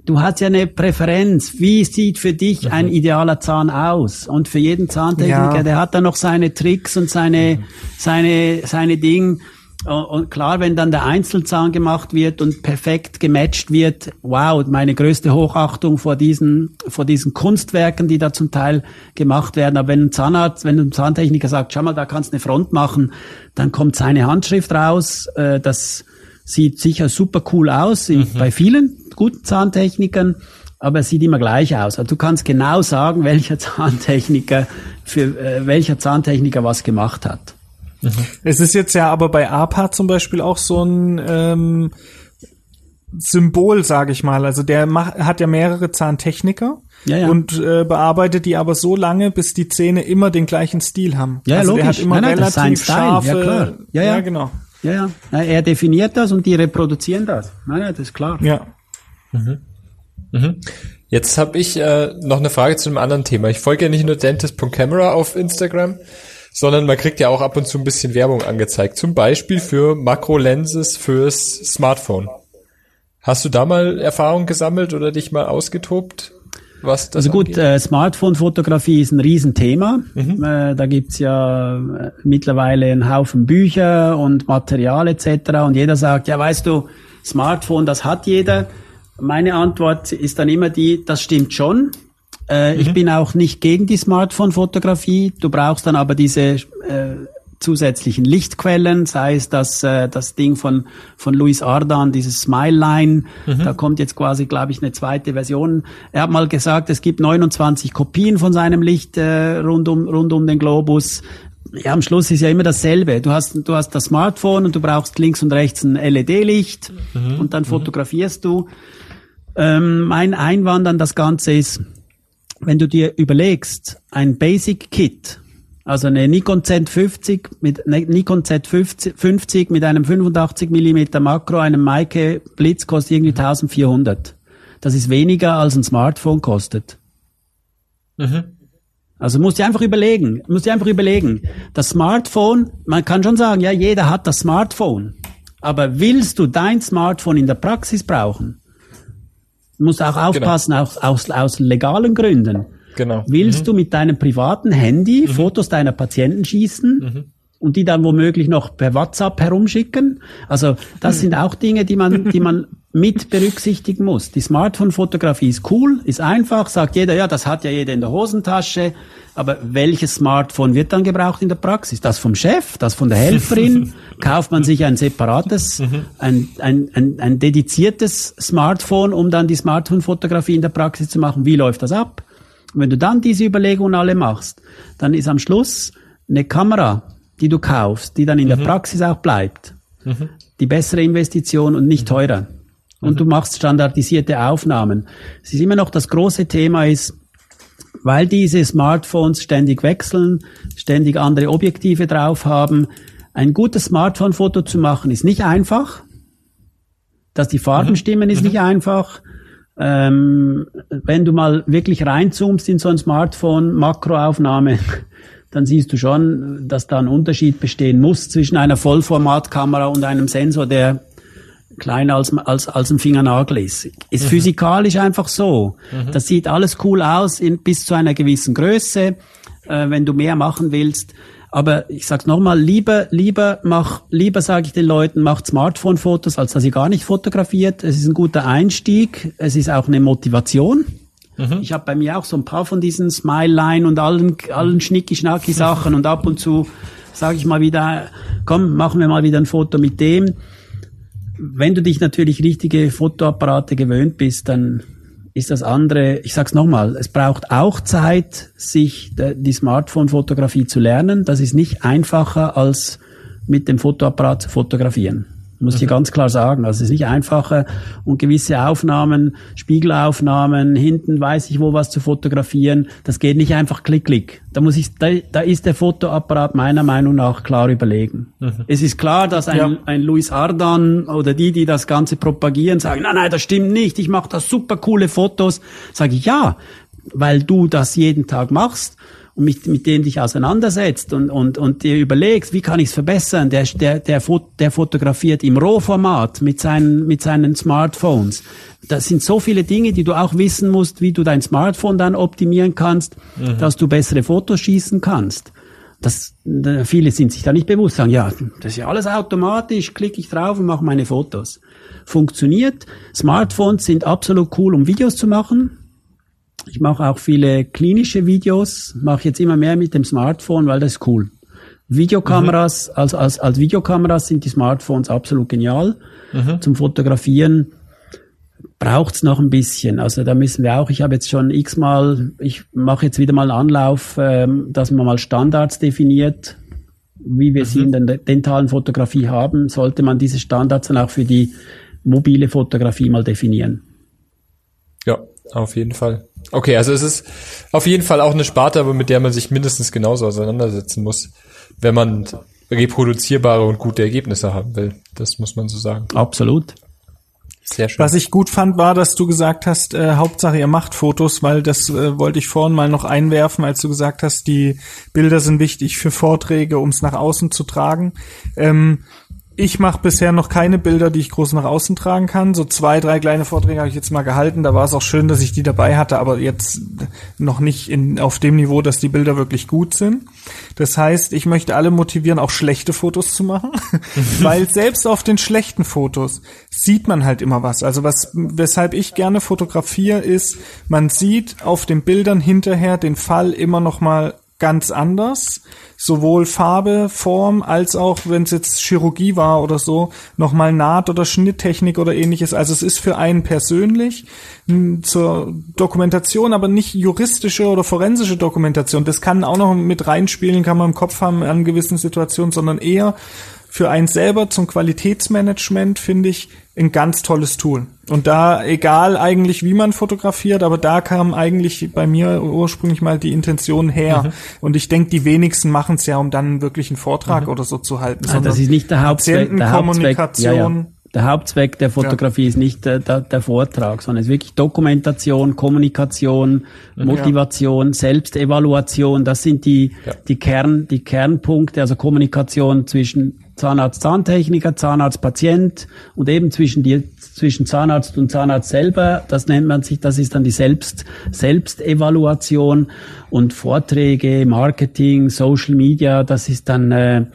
Du hast ja eine Präferenz. Wie sieht für dich ein idealer Zahn aus? Und für jeden Zahntechniker, Ja. der hat da noch seine Tricks und seine, seine, seine Dinge. Und und klar, wenn dann der Einzelzahn gemacht wird und perfekt gematcht wird, wow, meine größte Hochachtung vor diesen, vor diesen Kunstwerken, die da zum Teil gemacht werden. Aber wenn ein Zahnarzt, wenn ein Zahntechniker sagt, schau mal, da kannst du eine Front machen, dann kommt seine Handschrift raus, äh, das sieht sicher super cool aus, in, bei vielen guten Zahntechnikern, aber es sieht immer gleich aus. Also du kannst genau sagen, welcher Zahntechniker für äh, welcher Zahntechniker was gemacht hat. Es ist jetzt ja aber bei APA zum Beispiel auch so ein ähm, Symbol, sage ich mal. Also der macht, hat ja mehrere Zahntechniker Ja, ja. und äh, bearbeitet die aber so lange, bis die Zähne immer den gleichen Stil haben. Ja, also der logisch. hat immer Nein, nein, relativ Style. scharfe. Ja, klar. Ja, ja. genau. Ja, ja. Na, Er definiert das und die reproduzieren das. Nein, das ist klar. Ja. Jetzt habe ich äh, noch eine Frage zu einem anderen Thema. Ich folge ja nicht nur dentist.camera auf Instagram, sondern man kriegt ja auch ab und zu ein bisschen Werbung angezeigt. Zum Beispiel für Makrolenses fürs Smartphone. Hast du da mal Erfahrung gesammelt oder dich mal ausgetobt? Was das Also gut, äh, Smartphone-Fotografie ist ein Riesenthema. Mhm. Äh, da gibt's ja äh, mittlerweile einen Haufen Bücher und Material etc. Und jeder sagt, ja weißt du, Smartphone, das hat jeder. Meine Antwort ist dann immer die, das stimmt schon. Äh, Mhm. Ich bin auch nicht gegen die Smartphone-Fotografie. Du brauchst dann aber diese äh, zusätzlichen Lichtquellen, sei es das, äh, das Ding von, von Louis Ardan, dieses Smile Line. Da kommt jetzt quasi, glaube ich, eine zweite Version. Er hat mal gesagt, es gibt 29 Kopien von seinem Licht äh, rund, um, rund um den Globus. Ja, am Schluss ist ja immer dasselbe. Du hast, du hast das Smartphone und du brauchst links und rechts ein LED-Licht und dann fotografierst du. Ähm, mein Einwand an das Ganze ist, wenn du dir überlegst, ein Basic Kit, Also eine Nikon Z50 mit eine Nikon Z50 mit einem 85 mm Makro, einem Maike Blitz kostet irgendwie 1400. Das ist weniger als ein Smartphone kostet. Mhm. Also musst du einfach überlegen, musst du einfach überlegen. Das Smartphone, man kann schon sagen, ja, jeder hat das Smartphone. Aber willst du dein Smartphone in der Praxis brauchen? Du musst auch genau. aufpassen, genau. auch aus, aus legalen Gründen. Genau. Willst mhm. du mit deinem privaten Handy mhm. Fotos deiner Patienten schießen? Mhm. Und die dann womöglich noch per WhatsApp herumschicken. Also das mhm. sind auch Dinge, die man, die man (laughs) mit berücksichtigen muss. Die Smartphone-Fotografie ist cool, ist einfach, sagt jeder, ja, das hat ja jeder in der Hosentasche. Aber welches Smartphone wird dann gebraucht in der Praxis? Das vom Chef, das von der Helferin? (laughs) Kauft man sich ein separates, mhm. ein, ein, ein, ein dediziertes Smartphone, um dann die Smartphone-Fotografie in der Praxis zu machen? Wie läuft das ab? Und wenn du dann diese Überlegungen alle machst, dann ist am Schluss eine Kamera, die du kaufst, die dann in mhm. der Praxis auch bleibt, mhm. die bessere Investition und nicht teurer. Und mhm. du machst standardisierte Aufnahmen. Es ist immer noch das große Thema ist, weil diese Smartphones ständig wechseln, ständig andere Objektive drauf haben. Ein gutes Smartphone-Foto zu machen ist nicht einfach. Dass die Farben mhm. stimmen ist mhm. nicht einfach. Ähm, wenn du mal wirklich reinzoomst in so ein Smartphone, Makroaufnahme, (laughs) dann siehst du schon, dass da ein Unterschied bestehen muss zwischen einer Vollformatkamera und einem Sensor, der kleiner als, als, als ein Fingernagel ist. Ist mhm. physikalisch einfach so. Mhm. Das sieht alles cool aus in, bis zu einer gewissen Größe, äh, wenn du mehr machen willst. Aber ich sag's nochmal, lieber, lieber mach, lieber sage ich den Leuten, macht Smartphone-Fotos, als dass ihr gar nicht fotografiert. Es ist ein guter Einstieg. Es ist auch eine Motivation. Mhm. Ich habe bei mir auch so ein paar von diesen Smile-Line und allen, allen Schnicki-Schnacki-Sachen und ab und zu sage ich mal wieder, komm, machen wir mal wieder ein Foto mit dem wenn du dich natürlich richtige Fotoapparate gewöhnt bist, dann ist das andere, ich sag's nochmal, es braucht auch Zeit, sich die Smartphone-Fotografie zu lernen. Das ist nicht einfacher als mit dem Fotoapparat zu fotografieren. Muss ich mhm. ganz klar sagen. Also es ist nicht einfacher und gewisse Aufnahmen, Spiegelaufnahmen, hinten weiß ich wo was zu fotografieren. Das geht nicht einfach klick, klick. Da muss ich, da, da ist der Fotoapparat meiner Meinung nach klar überlegen. Mhm. Es ist klar, dass ein, ja. ein Louis Ardan oder die, die das Ganze propagieren, sagen, nein, nein, das stimmt nicht, ich mache da super coole Fotos. Sage ich, ja, weil du das jeden Tag machst und mit, mit dem dich auseinandersetzt und, und, und dir überlegst, wie kann ich es verbessern, der, der, der, der fotografiert im Rohformat mit seinen, mit seinen Smartphones. Das sind so viele Dinge, die du auch wissen musst, wie du dein Smartphone dann optimieren kannst, mhm. dass du bessere Fotos schießen kannst. Das, viele sind sich da nicht bewusst, sagen, ja, das ist ja alles automatisch, klicke ich drauf und mache meine Fotos. Funktioniert. Smartphones sind absolut cool, um Videos zu machen. Ich mache auch viele klinische Videos, mache jetzt immer mehr mit dem Smartphone, weil das ist cool. Videokameras, mhm. als, als, als Videokameras sind die Smartphones absolut genial. Mhm. Zum Fotografieren braucht's noch ein bisschen. Also da müssen wir auch, ich habe jetzt schon x-mal, ich mache jetzt wieder mal einen Anlauf, ähm, dass man mal Standards definiert, wie wir mhm. sie in der dentalen Fotografie haben, sollte man diese Standards dann auch für die mobile Fotografie mal definieren. Ja, auf jeden Fall. Okay, also es ist auf jeden Fall auch eine Sparte, aber mit der man sich mindestens genauso auseinandersetzen muss, wenn man reproduzierbare und gute Ergebnisse haben will. Das muss man so sagen. Absolut. Sehr schön. Was ich gut fand, war, dass du gesagt hast, äh, Hauptsache ihr macht Fotos, weil das äh, wollte ich vorhin mal noch einwerfen, als du gesagt hast, die Bilder sind wichtig für Vorträge, um es nach außen zu tragen. Ähm, ich mache bisher noch keine Bilder, die ich groß nach außen tragen kann. So zwei, drei kleine Vorträge habe ich jetzt mal gehalten. Da war es auch schön, dass ich die dabei hatte, aber jetzt noch nicht in, auf dem Niveau, dass die Bilder wirklich gut sind. Das heißt, ich möchte alle motivieren, auch schlechte Fotos zu machen, (laughs) weil selbst auf den schlechten Fotos sieht man halt immer was. Also was, weshalb ich gerne fotografiere, ist, man sieht auf den Bildern hinterher den Fall immer noch mal ganz anders. Sowohl Farbe, Form, als auch, wenn es jetzt Chirurgie war oder so, nochmal Naht- oder Schnitttechnik oder ähnliches. Also es ist für einen persönlich zur Dokumentation, aber nicht juristische oder forensische Dokumentation. Das kann auch noch mit reinspielen, kann man im Kopf haben an gewissen Situationen, sondern eher für einen selber zum Qualitätsmanagement, finde ich, ein ganz tolles Tool. Und da, egal eigentlich, wie man fotografiert, aber da kam eigentlich bei mir ursprünglich mal die Intention her. Mhm. Und ich denke, die wenigsten machen es ja, um dann wirklich einen Vortrag mhm. oder so zu halten. Ah, das ist nicht der Hauptzweck. Der Hauptzweck ja, ja. Der Hauptzweck der Fotografie ja. ist nicht der, der, der, Vortrag, sondern es ist wirklich Dokumentation, Kommunikation, Motivation, ja. Selbstevaluation. Das sind die, ja. die, Kern, die Kernpunkte, also Kommunikation zwischen Zahnarzt, Zahntechniker, Zahnarzt, Patient und eben zwischen die, zwischen Zahnarzt und Zahnarzt selber. Das nennt man sich, das ist dann die Selbst, Selbstevaluation und Vorträge, Marketing, Social Media, das ist dann, äh,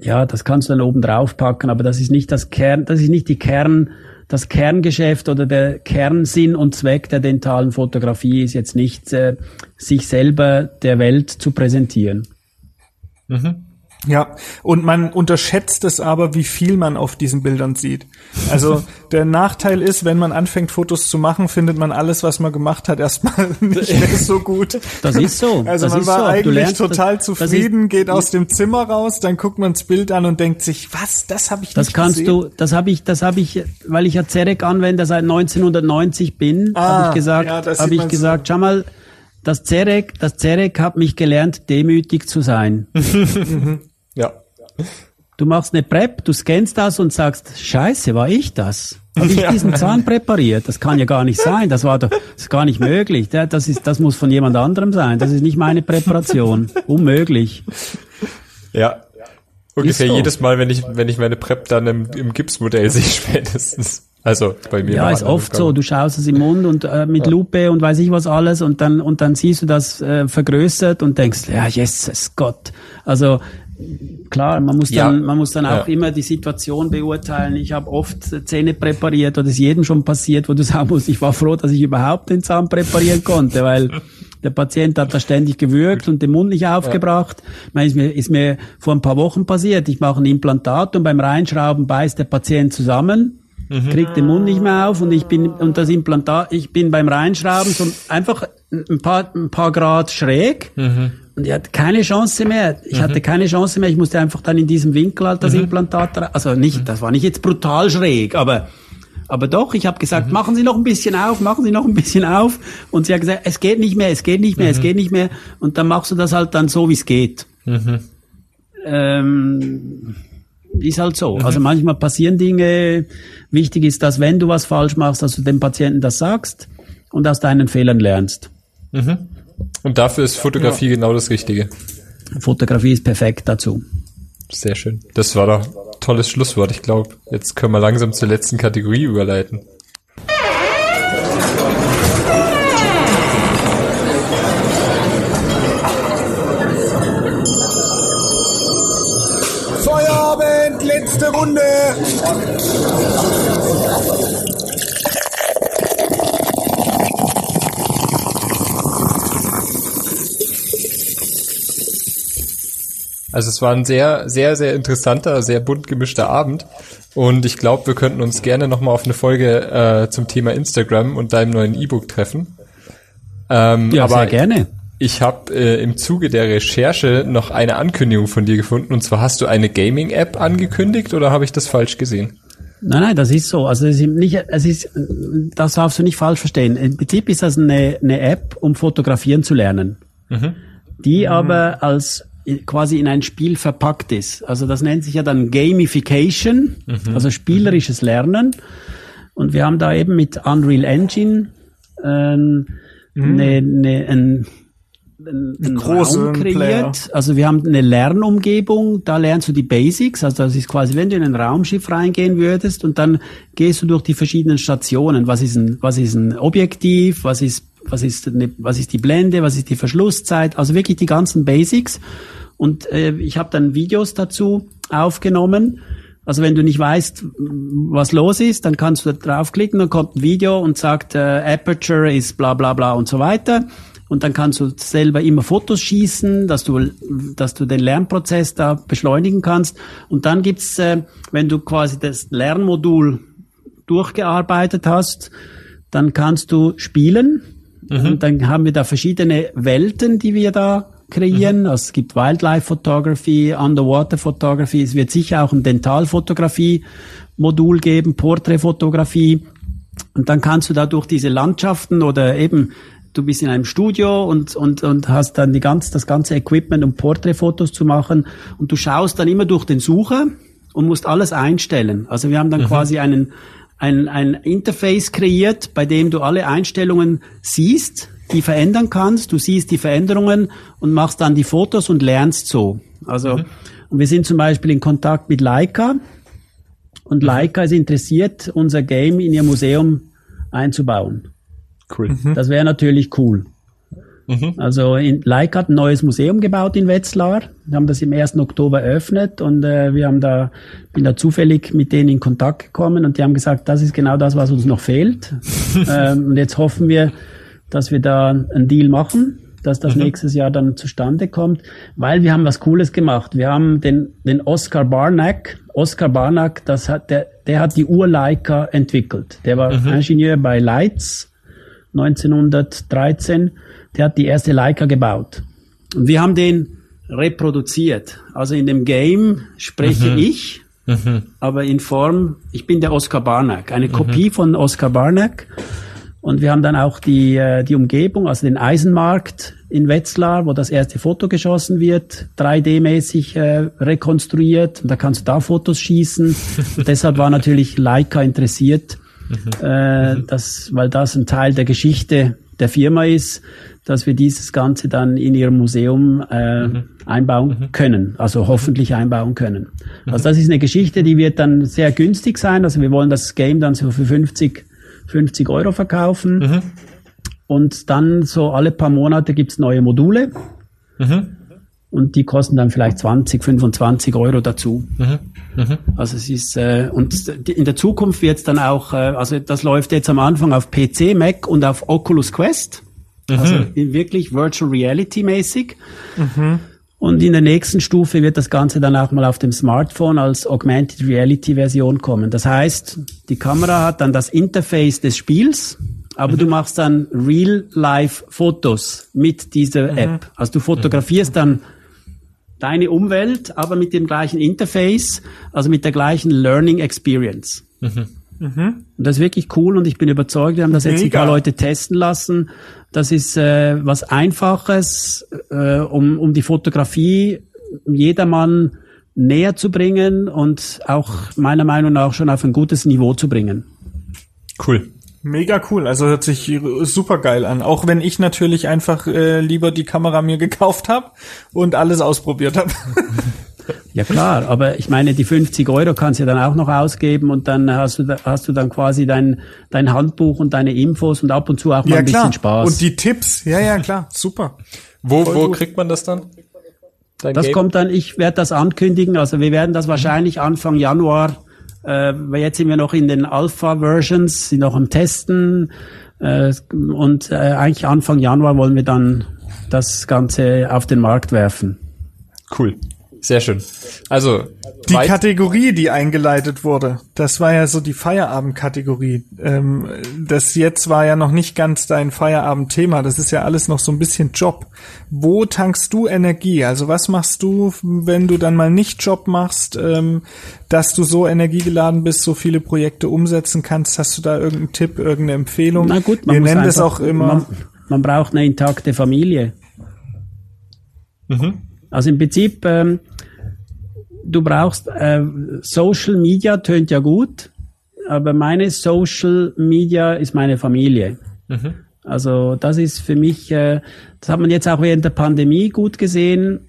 ja, das kannst du dann oben drauf packen, aber das ist nicht das Kern, das ist nicht die Kern, das Kerngeschäft oder der Kernsinn und Zweck der dentalen Fotografie ist jetzt nicht, äh, sich selber der Welt zu präsentieren. Mhm. Ja, und man unterschätzt es aber, wie viel man auf diesen Bildern sieht. Also (laughs) der Nachteil ist, wenn man anfängt, Fotos zu machen, findet man alles, was man gemacht hat, erstmal (laughs) nicht mehr (laughs) so gut. Das ist so. Also das man war so. eigentlich lernst, total zufrieden, geht aus dem Zimmer raus, dann guckt man das Bild an und denkt sich, was, das habe ich das nicht kannst gesehen. du, das habe ich, das habe ich, weil ich ja Zerek-Anwender seit 1990 bin, ah, habe ich gesagt, ja, habe ich gesagt, so. schau mal, das Zerek, das Zerek hat mich gelernt, demütig zu sein. Ja. Du machst eine Prep, du scannst das und sagst, scheiße, war ich das? Habe ich diesen Zahn präpariert? Das kann ja gar nicht sein. Das war doch, das ist gar nicht möglich. Das ist, das muss von jemand anderem sein. Das ist nicht meine Präparation. Unmöglich. Ja. Ungefähr so. jedes Mal, wenn ich, wenn ich meine Prep dann im, im Gipsmodell (laughs) sehe, spätestens. Also bei mir. Ja, ist oft so. Du schaust es im Mund und äh, mit ja. Lupe und weiß ich was alles und dann und dann siehst du das äh, vergrößert und denkst, ja, Jesus Gott. Also klar, man muss dann, ja. man muss dann auch ja. immer die Situation beurteilen. Ich habe oft Zähne präpariert oder ist jedem schon passiert, wo du sagen musst, ich war froh, dass ich überhaupt den Zahn präparieren konnte, weil der Patient hat da ständig gewürgt und den Mund nicht aufgebracht. Ja. Ist mir, ist mir vor ein paar Wochen passiert. Ich mache ein Implantat und beim Reinschrauben beißt der Patient zusammen. Mhm. kriegt den Mund nicht mehr auf und ich bin und das Implantat, ich bin beim Reinschrauben so einfach ein paar, ein paar Grad schräg mhm. Und ich hatte keine Chance mehr. Ich mhm. hatte keine Chance mehr. Ich musste einfach dann in diesem Winkel halt das mhm. Implantat, also nicht, das war nicht jetzt brutal schräg, aber aber doch, ich habe gesagt, mhm. machen Sie noch ein bisschen auf, machen Sie noch ein bisschen auf. Und sie hat gesagt, es geht nicht mehr, es geht nicht mehr, es mhm. geht nicht mehr. Und dann machst du das halt dann so, wie es geht. Mhm. Ähm, ist halt so. Mhm. Also manchmal passieren Dinge. Wichtig ist, dass wenn du was falsch machst, dass du dem Patienten das sagst und aus deinen Fehlern lernst. Mhm. Und dafür ist Fotografie ja. genau das Richtige. Fotografie ist perfekt dazu. Sehr schön. Das war doch ein tolles Schlusswort. Ich glaube, jetzt können wir langsam zur letzten Kategorie überleiten. Feierabend, letzte Runde. Also es war ein sehr, sehr, sehr interessanter, sehr bunt gemischter Abend. Und ich glaube, wir könnten uns gerne nochmal auf eine Folge äh, zum Thema Instagram und deinem neuen E-Book treffen. Ähm, ja, aber sehr gerne. Ich habe äh, im Zuge der Recherche noch eine Ankündigung von dir gefunden. Und zwar hast du eine Gaming-App angekündigt oder habe ich das falsch gesehen? Nein, nein, das ist so. Also es ist nicht, es ist, das darfst du nicht falsch verstehen. Im Prinzip ist das eine, eine App, um fotografieren zu lernen. Mhm. Die mhm. aber als quasi in ein Spiel verpackt ist. Also das nennt sich ja dann Gamification, mhm. also spielerisches Lernen. Und wir haben da eben mit Unreal Engine ähm, mhm. ne, ne, ein, ein, ein Raum kreiert. Player. Also wir haben eine Lernumgebung, da lernst du die Basics. Also das ist quasi, wenn du in ein Raumschiff reingehen würdest und dann gehst du durch die verschiedenen Stationen. Was ist ein, was ist ein Objektiv? Was ist was ist, eine, was ist die Blende, was ist die Verschlusszeit, also wirklich die ganzen Basics. Und äh, ich habe dann Videos dazu aufgenommen. Also wenn du nicht weißt, was los ist, dann kannst du draufklicken, dann kommt ein Video und sagt, äh, Aperture ist bla bla bla und so weiter. Und dann kannst du selber immer Fotos schießen, dass du, dass du den Lernprozess da beschleunigen kannst. Und dann gibt's, äh, wenn du quasi das Lernmodul durchgearbeitet hast, dann kannst du spielen. Mhm. Und dann haben wir da verschiedene Welten, die wir da kreieren. Mhm. Also es gibt Wildlife Photography, Underwater Photography. Es wird sicher auch ein Dentalfotografie Modul geben, Porträtfotografie. Und dann kannst du da durch diese Landschaften oder eben du bist in einem Studio und, und, und hast dann die ganz, das ganze Equipment, um Porträtfotos zu machen. Und du schaust dann immer durch den Sucher und musst alles einstellen. Also wir haben dann mhm. quasi einen, ein, ein Interface kreiert, bei dem du alle Einstellungen siehst, die verändern kannst. Du siehst die Veränderungen und machst dann die Fotos und lernst so. Also, mhm. und wir sind zum Beispiel in Kontakt mit Leica. Und mhm. Leica ist interessiert, unser Game in ihr Museum einzubauen. Cool. Mhm. Das wäre natürlich cool. Mhm. Also in Leica hat ein neues Museum gebaut in Wetzlar. Wir haben das im 1. Oktober eröffnet und äh, wir haben da, bin da zufällig mit denen in Kontakt gekommen und die haben gesagt, das ist genau das, was uns noch fehlt. (laughs) ähm, und jetzt hoffen wir, dass wir da einen Deal machen, dass das mhm. nächstes Jahr dann zustande kommt, weil wir haben was Cooles gemacht. Wir haben den, den Oscar Barnack, Oscar Barnack, das hat, der, der hat die Ur-Leica entwickelt. Der war mhm. Ingenieur bei Leitz 1913 der hat die erste Leica gebaut. Und wir haben den reproduziert. Also in dem Game spreche mhm. ich, mhm. aber in Form, ich bin der Oscar Barnack, eine mhm. Kopie von Oscar Barnack. Und wir haben dann auch die, äh, die Umgebung, also den Eisenmarkt in Wetzlar, wo das erste Foto geschossen wird, 3D-mäßig äh, rekonstruiert. Und da kannst du da Fotos schießen. (laughs) Und deshalb war natürlich Leica interessiert, mhm. äh, mhm. das, weil das ein Teil der Geschichte der Firma ist dass wir dieses Ganze dann in ihrem Museum äh, mhm. einbauen mhm. können, also hoffentlich einbauen können. Mhm. Also das ist eine Geschichte, die wird dann sehr günstig sein. Also wir wollen das Game dann so für 50, 50 Euro verkaufen. Mhm. Und dann so alle paar Monate gibt's neue Module. Mhm. Und die kosten dann vielleicht 20, 25 Euro dazu. Mhm. Mhm. Also es ist äh, und in der Zukunft wird's dann auch, äh, also das läuft jetzt am Anfang auf PC, Mac und auf Oculus Quest. Mhm. Also wirklich Virtual Reality mäßig. Mhm. Und in der nächsten Stufe wird das Ganze dann auch mal auf dem Smartphone als Augmented Reality Version kommen. Das heißt, die Kamera hat dann das Interface des Spiels, aber mhm. du machst dann Real-Life-Fotos mit dieser mhm. App. Also du fotografierst dann deine Umwelt, aber mit dem gleichen Interface, also mit der gleichen Learning Experience. Mhm. Mhm. Und das ist wirklich cool und ich bin überzeugt, wir haben das Mega. jetzt ein paar Leute testen lassen. Das ist äh, was Einfaches, äh, um, um die Fotografie jedermann näher zu bringen und auch meiner Meinung nach schon auf ein gutes Niveau zu bringen. Cool. Mega cool, also hört sich super geil an. Auch wenn ich natürlich einfach äh, lieber die Kamera mir gekauft habe und alles ausprobiert habe. (laughs) Ja klar, aber ich meine, die 50 Euro kannst du dann auch noch ausgeben und dann hast du, hast du dann quasi dein, dein Handbuch und deine Infos und ab und zu auch mal ja, ein klar. bisschen Spaß. Und die Tipps, ja, ja, klar, super. Wo, wo kriegt man das dann? Dein das Game? kommt dann, ich werde das ankündigen, also wir werden das wahrscheinlich Anfang Januar, äh, weil jetzt sind wir noch in den Alpha-Versions, sind noch am Testen äh, und äh, eigentlich Anfang Januar wollen wir dann das Ganze auf den Markt werfen. Cool. Sehr schön. Also die Kategorie, die eingeleitet wurde, das war ja so die Feierabend-Kategorie. Ähm, das jetzt war ja noch nicht ganz dein Feierabend-Thema. Das ist ja alles noch so ein bisschen Job. Wo tankst du Energie? Also was machst du, wenn du dann mal nicht Job machst, ähm, dass du so energiegeladen bist, so viele Projekte umsetzen kannst? Hast du da irgendeinen Tipp, irgendeine Empfehlung? Na gut, man Wir nennen das auch immer. Man, man braucht eine intakte Familie. Mhm. Also im Prinzip ähm, du brauchst äh, Social Media tönt ja gut, aber meine Social Media ist meine Familie. Mhm. Also das ist für mich, äh, das hat man jetzt auch während der Pandemie gut gesehen.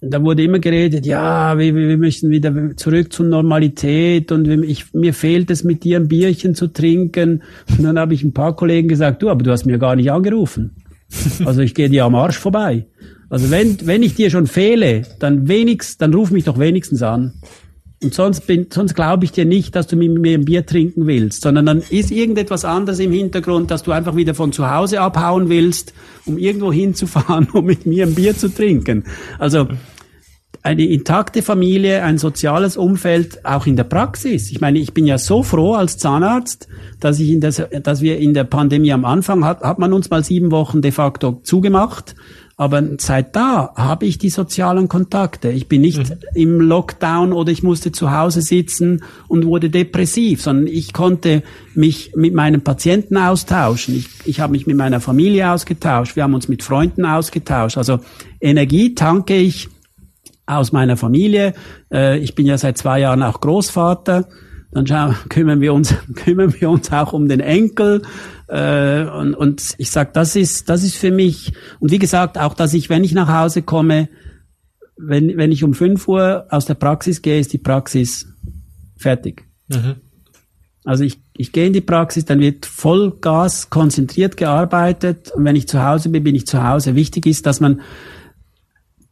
Da wurde immer geredet, ja, wir, wir müssen wieder zurück zur Normalität und ich, mir fehlt es, mit dir ein Bierchen zu trinken. Und dann habe ich ein paar Kollegen gesagt, du, aber du hast mir gar nicht angerufen. (laughs) Also ich gehe dir am Arsch vorbei. Also wenn, wenn ich dir schon fehle, dann wenigstens, dann ruf mich doch wenigstens an. Und sonst bin, sonst glaube ich dir nicht, dass du mit mir ein Bier trinken willst, sondern dann ist irgendetwas anderes im Hintergrund, dass du einfach wieder von zu Hause abhauen willst, um irgendwo hinzufahren, (laughs) um mit mir ein Bier zu trinken. Also, eine intakte Familie, ein soziales Umfeld, auch in der Praxis. Ich meine, ich bin ja so froh als Zahnarzt, dass ich in der, dass wir in der Pandemie am Anfang hat, hat man uns mal sieben Wochen de facto zugemacht Aber seit da habe ich die sozialen Kontakte. Ich bin nicht mhm. im Lockdown oder ich musste zu Hause sitzen und wurde depressiv, sondern ich konnte mich mit meinen Patienten austauschen. Ich, ich habe mich mit meiner Familie ausgetauscht. Wir haben uns mit Freunden ausgetauscht. Also Energie tanke ich aus meiner Familie. Äh, ich bin ja seit zwei Jahren auch Großvater. Dann schauen, (laughs) kümmern wir uns, (laughs) kümmern wir uns auch um den Enkel. Äh, und, und ich sag, das ist, das ist für mich, und wie gesagt, auch, dass ich, wenn ich nach Hause komme, wenn, wenn ich um 5 Uhr aus der Praxis gehe, ist die Praxis fertig. Mhm. Also ich, ich gehe in die Praxis, dann wird Vollgas konzentriert gearbeitet und wenn ich zu Hause bin, bin ich zu Hause. Wichtig ist, dass man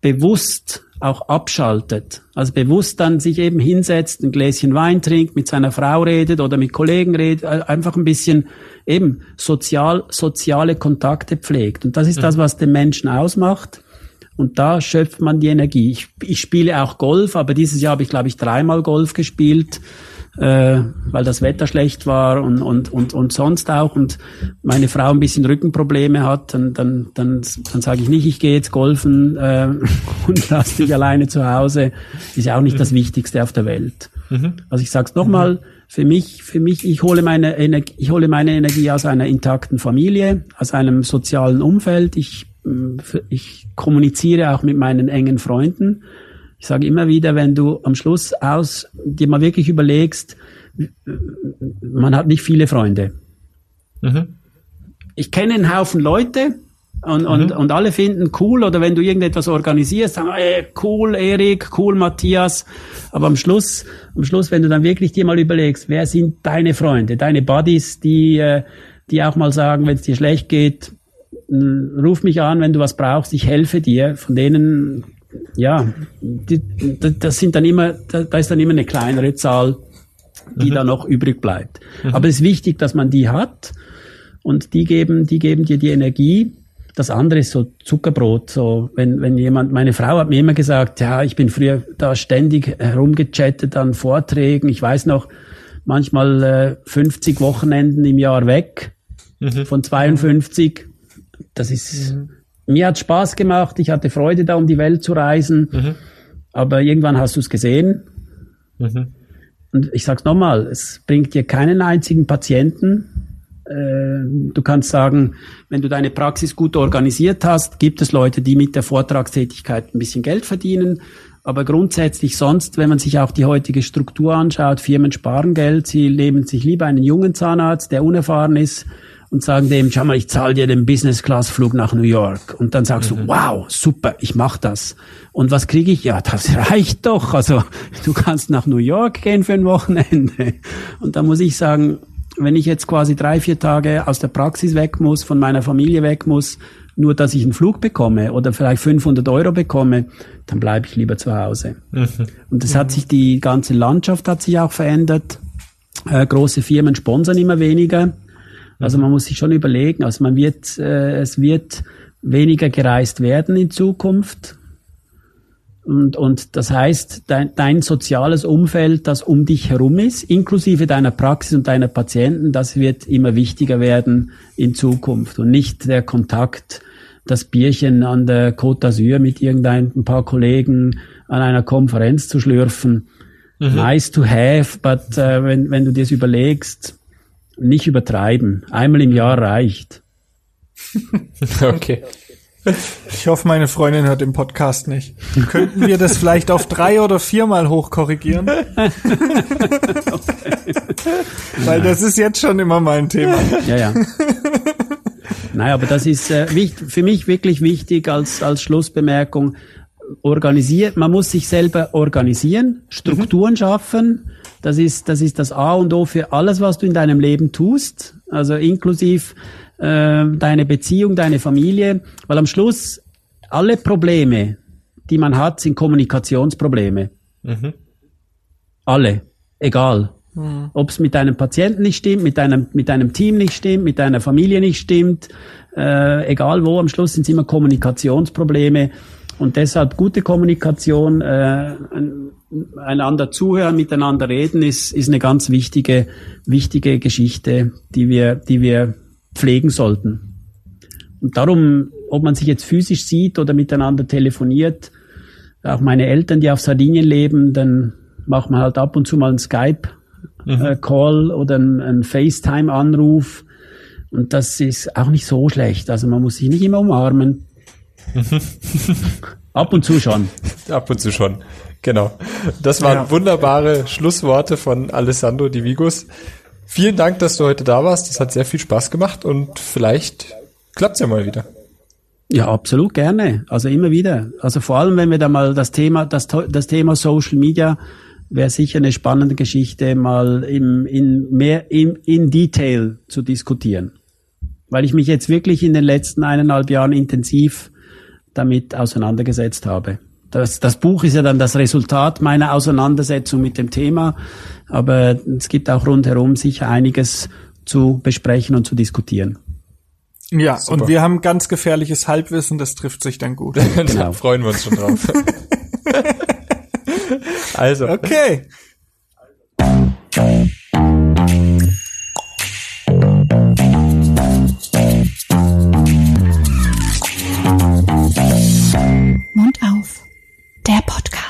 bewusst auch abschaltet. Also bewusst dann sich eben hinsetzt, ein Gläschen Wein trinkt, mit seiner Frau redet oder mit Kollegen redet, äh, einfach ein bisschen eben sozial, soziale Kontakte pflegt. Und das ist mhm. das, was den Menschen ausmacht. Und da schöpft man die Energie. Ich, ich spiele auch Golf, aber dieses Jahr habe ich, glaube ich, dreimal Golf gespielt äh, weil das Wetter schlecht war und, und, und, und sonst auch und meine Frau ein bisschen Rückenprobleme hat, dann, dann, dann, dann sage ich nicht, ich gehe jetzt golfen äh, (laughs) und lasse dich alleine zu Hause. Ist ja auch nicht mhm. das Wichtigste auf der Welt. Mhm. Also ich sage es nochmal, mhm. für mich, für mich, ich hole meine Energie, ich hole meine Energie aus einer intakten Familie, aus einem sozialen Umfeld. Ich, ich kommuniziere auch mit meinen engen Freunden. Ich sage immer wieder, wenn du am Schluss aus dir mal wirklich überlegst, man hat nicht viele Freunde. Mhm. Ich kenne einen Haufen Leute und, und, mhm. und alle finden cool oder wenn du irgendetwas organisierst, sagen, ey, cool Erik, cool Matthias. Aber am Schluss, am Schluss, wenn du dann wirklich dir mal überlegst, wer sind deine Freunde, deine Buddies, die, äh, die auch mal sagen, wenn es dir schlecht geht, ruf mich an, wenn du was brauchst, ich helfe dir. Von denen ja, die, das sind dann immer, da ist dann immer eine kleinere Zahl, die mhm. da noch übrig bleibt. Mhm. Aber es ist wichtig, dass man die hat und die geben, die geben dir die Energie. Das andere ist so Zuckerbrot. So, wenn, wenn jemand, meine Frau hat mir immer gesagt, ja, ich bin früher da ständig herumgechattet an Vorträgen. Ich weiß noch, manchmal äh, 50 Wochenenden im Jahr weg mhm. von 52. Das ist, mhm mir hat Spaß gemacht, ich hatte Freude da, um die Welt zu reisen, mhm. aber irgendwann hast du es gesehen. Mhm. Und ich sag's nochmal, es bringt dir keinen einzigen Patienten. Äh, du kannst sagen, wenn du deine Praxis gut organisiert hast, gibt es Leute, die mit der Vortragstätigkeit ein bisschen Geld verdienen. Aber grundsätzlich sonst, wenn man sich auch die heutige Struktur anschaut, Firmen sparen Geld, sie nehmen sich lieber einen jungen Zahnarzt, der unerfahren ist, und sagen dem, schau mal, ich zahle dir den Business-Class-Flug nach New York. Und dann sagst mhm. du, wow, super, ich mach das. Und was kriege ich? Ja, das (laughs) reicht doch. Also du kannst nach New York gehen für ein Wochenende. Und da muss ich sagen, wenn ich jetzt quasi drei, vier Tage aus der Praxis weg muss, von meiner Familie weg muss, nur dass ich einen Flug bekomme oder vielleicht 500 Euro bekomme, dann bleibe ich lieber zu Hause. Mhm. Und mhm. hat sich, die ganze Landschaft hat sich auch verändert. Äh, große Firmen sponsern immer weniger. Also man muss sich schon überlegen, also man wird, äh, es wird weniger gereist werden in Zukunft. Und, und das heißt, dein, dein soziales Umfeld, das um dich herum ist, inklusive deiner Praxis und deiner Patienten, das wird immer wichtiger werden in Zukunft und nicht der Kontakt, das Bierchen an der Côte d'Azur mit irgendein paar Kollegen an einer Konferenz zu schlürfen. Mhm. Nice to have, but äh, wenn, wenn du dir das überlegst, nicht übertreiben. Einmal im Jahr reicht. (laughs) okay. Ich hoffe, meine Freundin hört den Podcast nicht. Könnten wir das vielleicht auf drei oder viermal hochkorrigieren? okay. (laughs) Weil das ist jetzt schon immer mein Thema. Ja, ja. Nein, aber das ist äh, wichtig, für mich wirklich wichtig als, als Schlussbemerkung. Organisiert, man muss sich selber organisieren, Strukturen mhm. schaffen, das ist, das ist das A und O für alles, was du in deinem Leben tust, also inklusiv äh, deine Beziehung, deine Familie, weil am Schluss alle Probleme, die man hat, sind Kommunikationsprobleme. Mhm. Alle, egal. Mhm. Ob es mit deinem Patienten nicht stimmt, mit deinem, mit deinem Team nicht stimmt, mit deiner Familie nicht stimmt, äh, egal wo, am Schluss sind es immer Kommunikationsprobleme. Und deshalb gute Kommunikation, äh, einander zuhören, miteinander reden, ist, ist eine ganz wichtige, wichtige Geschichte, die wir, die wir pflegen sollten. Und darum, ob man sich jetzt physisch sieht oder miteinander telefoniert, auch meine Eltern, die auf Sardinien leben, dann macht man halt ab und zu mal einen Skype-Call mhm. äh, oder einen, einen FaceTime-Anruf. Und das ist auch nicht so schlecht. Also man muss sich nicht immer umarmen. (laughs) ab und zu schon. Ab und zu schon. Genau. Das waren ja. wunderbare Schlussworte von Alessandro Di Vigos. Vielen Dank, dass du heute da warst. Das hat sehr viel Spaß gemacht und vielleicht klappt's ja mal wieder. Ja, absolut gerne. Also immer wieder. Also vor allem, wenn wir da mal das Thema, das, das Thema Social Media wäre sicher eine spannende Geschichte, mal im, in mehr im, in Detail zu diskutieren. Weil ich mich jetzt wirklich in den letzten eineinhalb Jahren intensiv damit auseinandergesetzt habe. Das, das Buch ist ja dann das Resultat meiner Auseinandersetzung mit dem Thema, aber es gibt auch rundherum sicher einiges zu besprechen und zu diskutieren. Ja, Super. und wir haben ganz gefährliches Halbwissen, das trifft sich dann gut. (laughs) genau. da freuen wir uns schon drauf. (laughs) also. Okay. Mund auf. Der Podcast.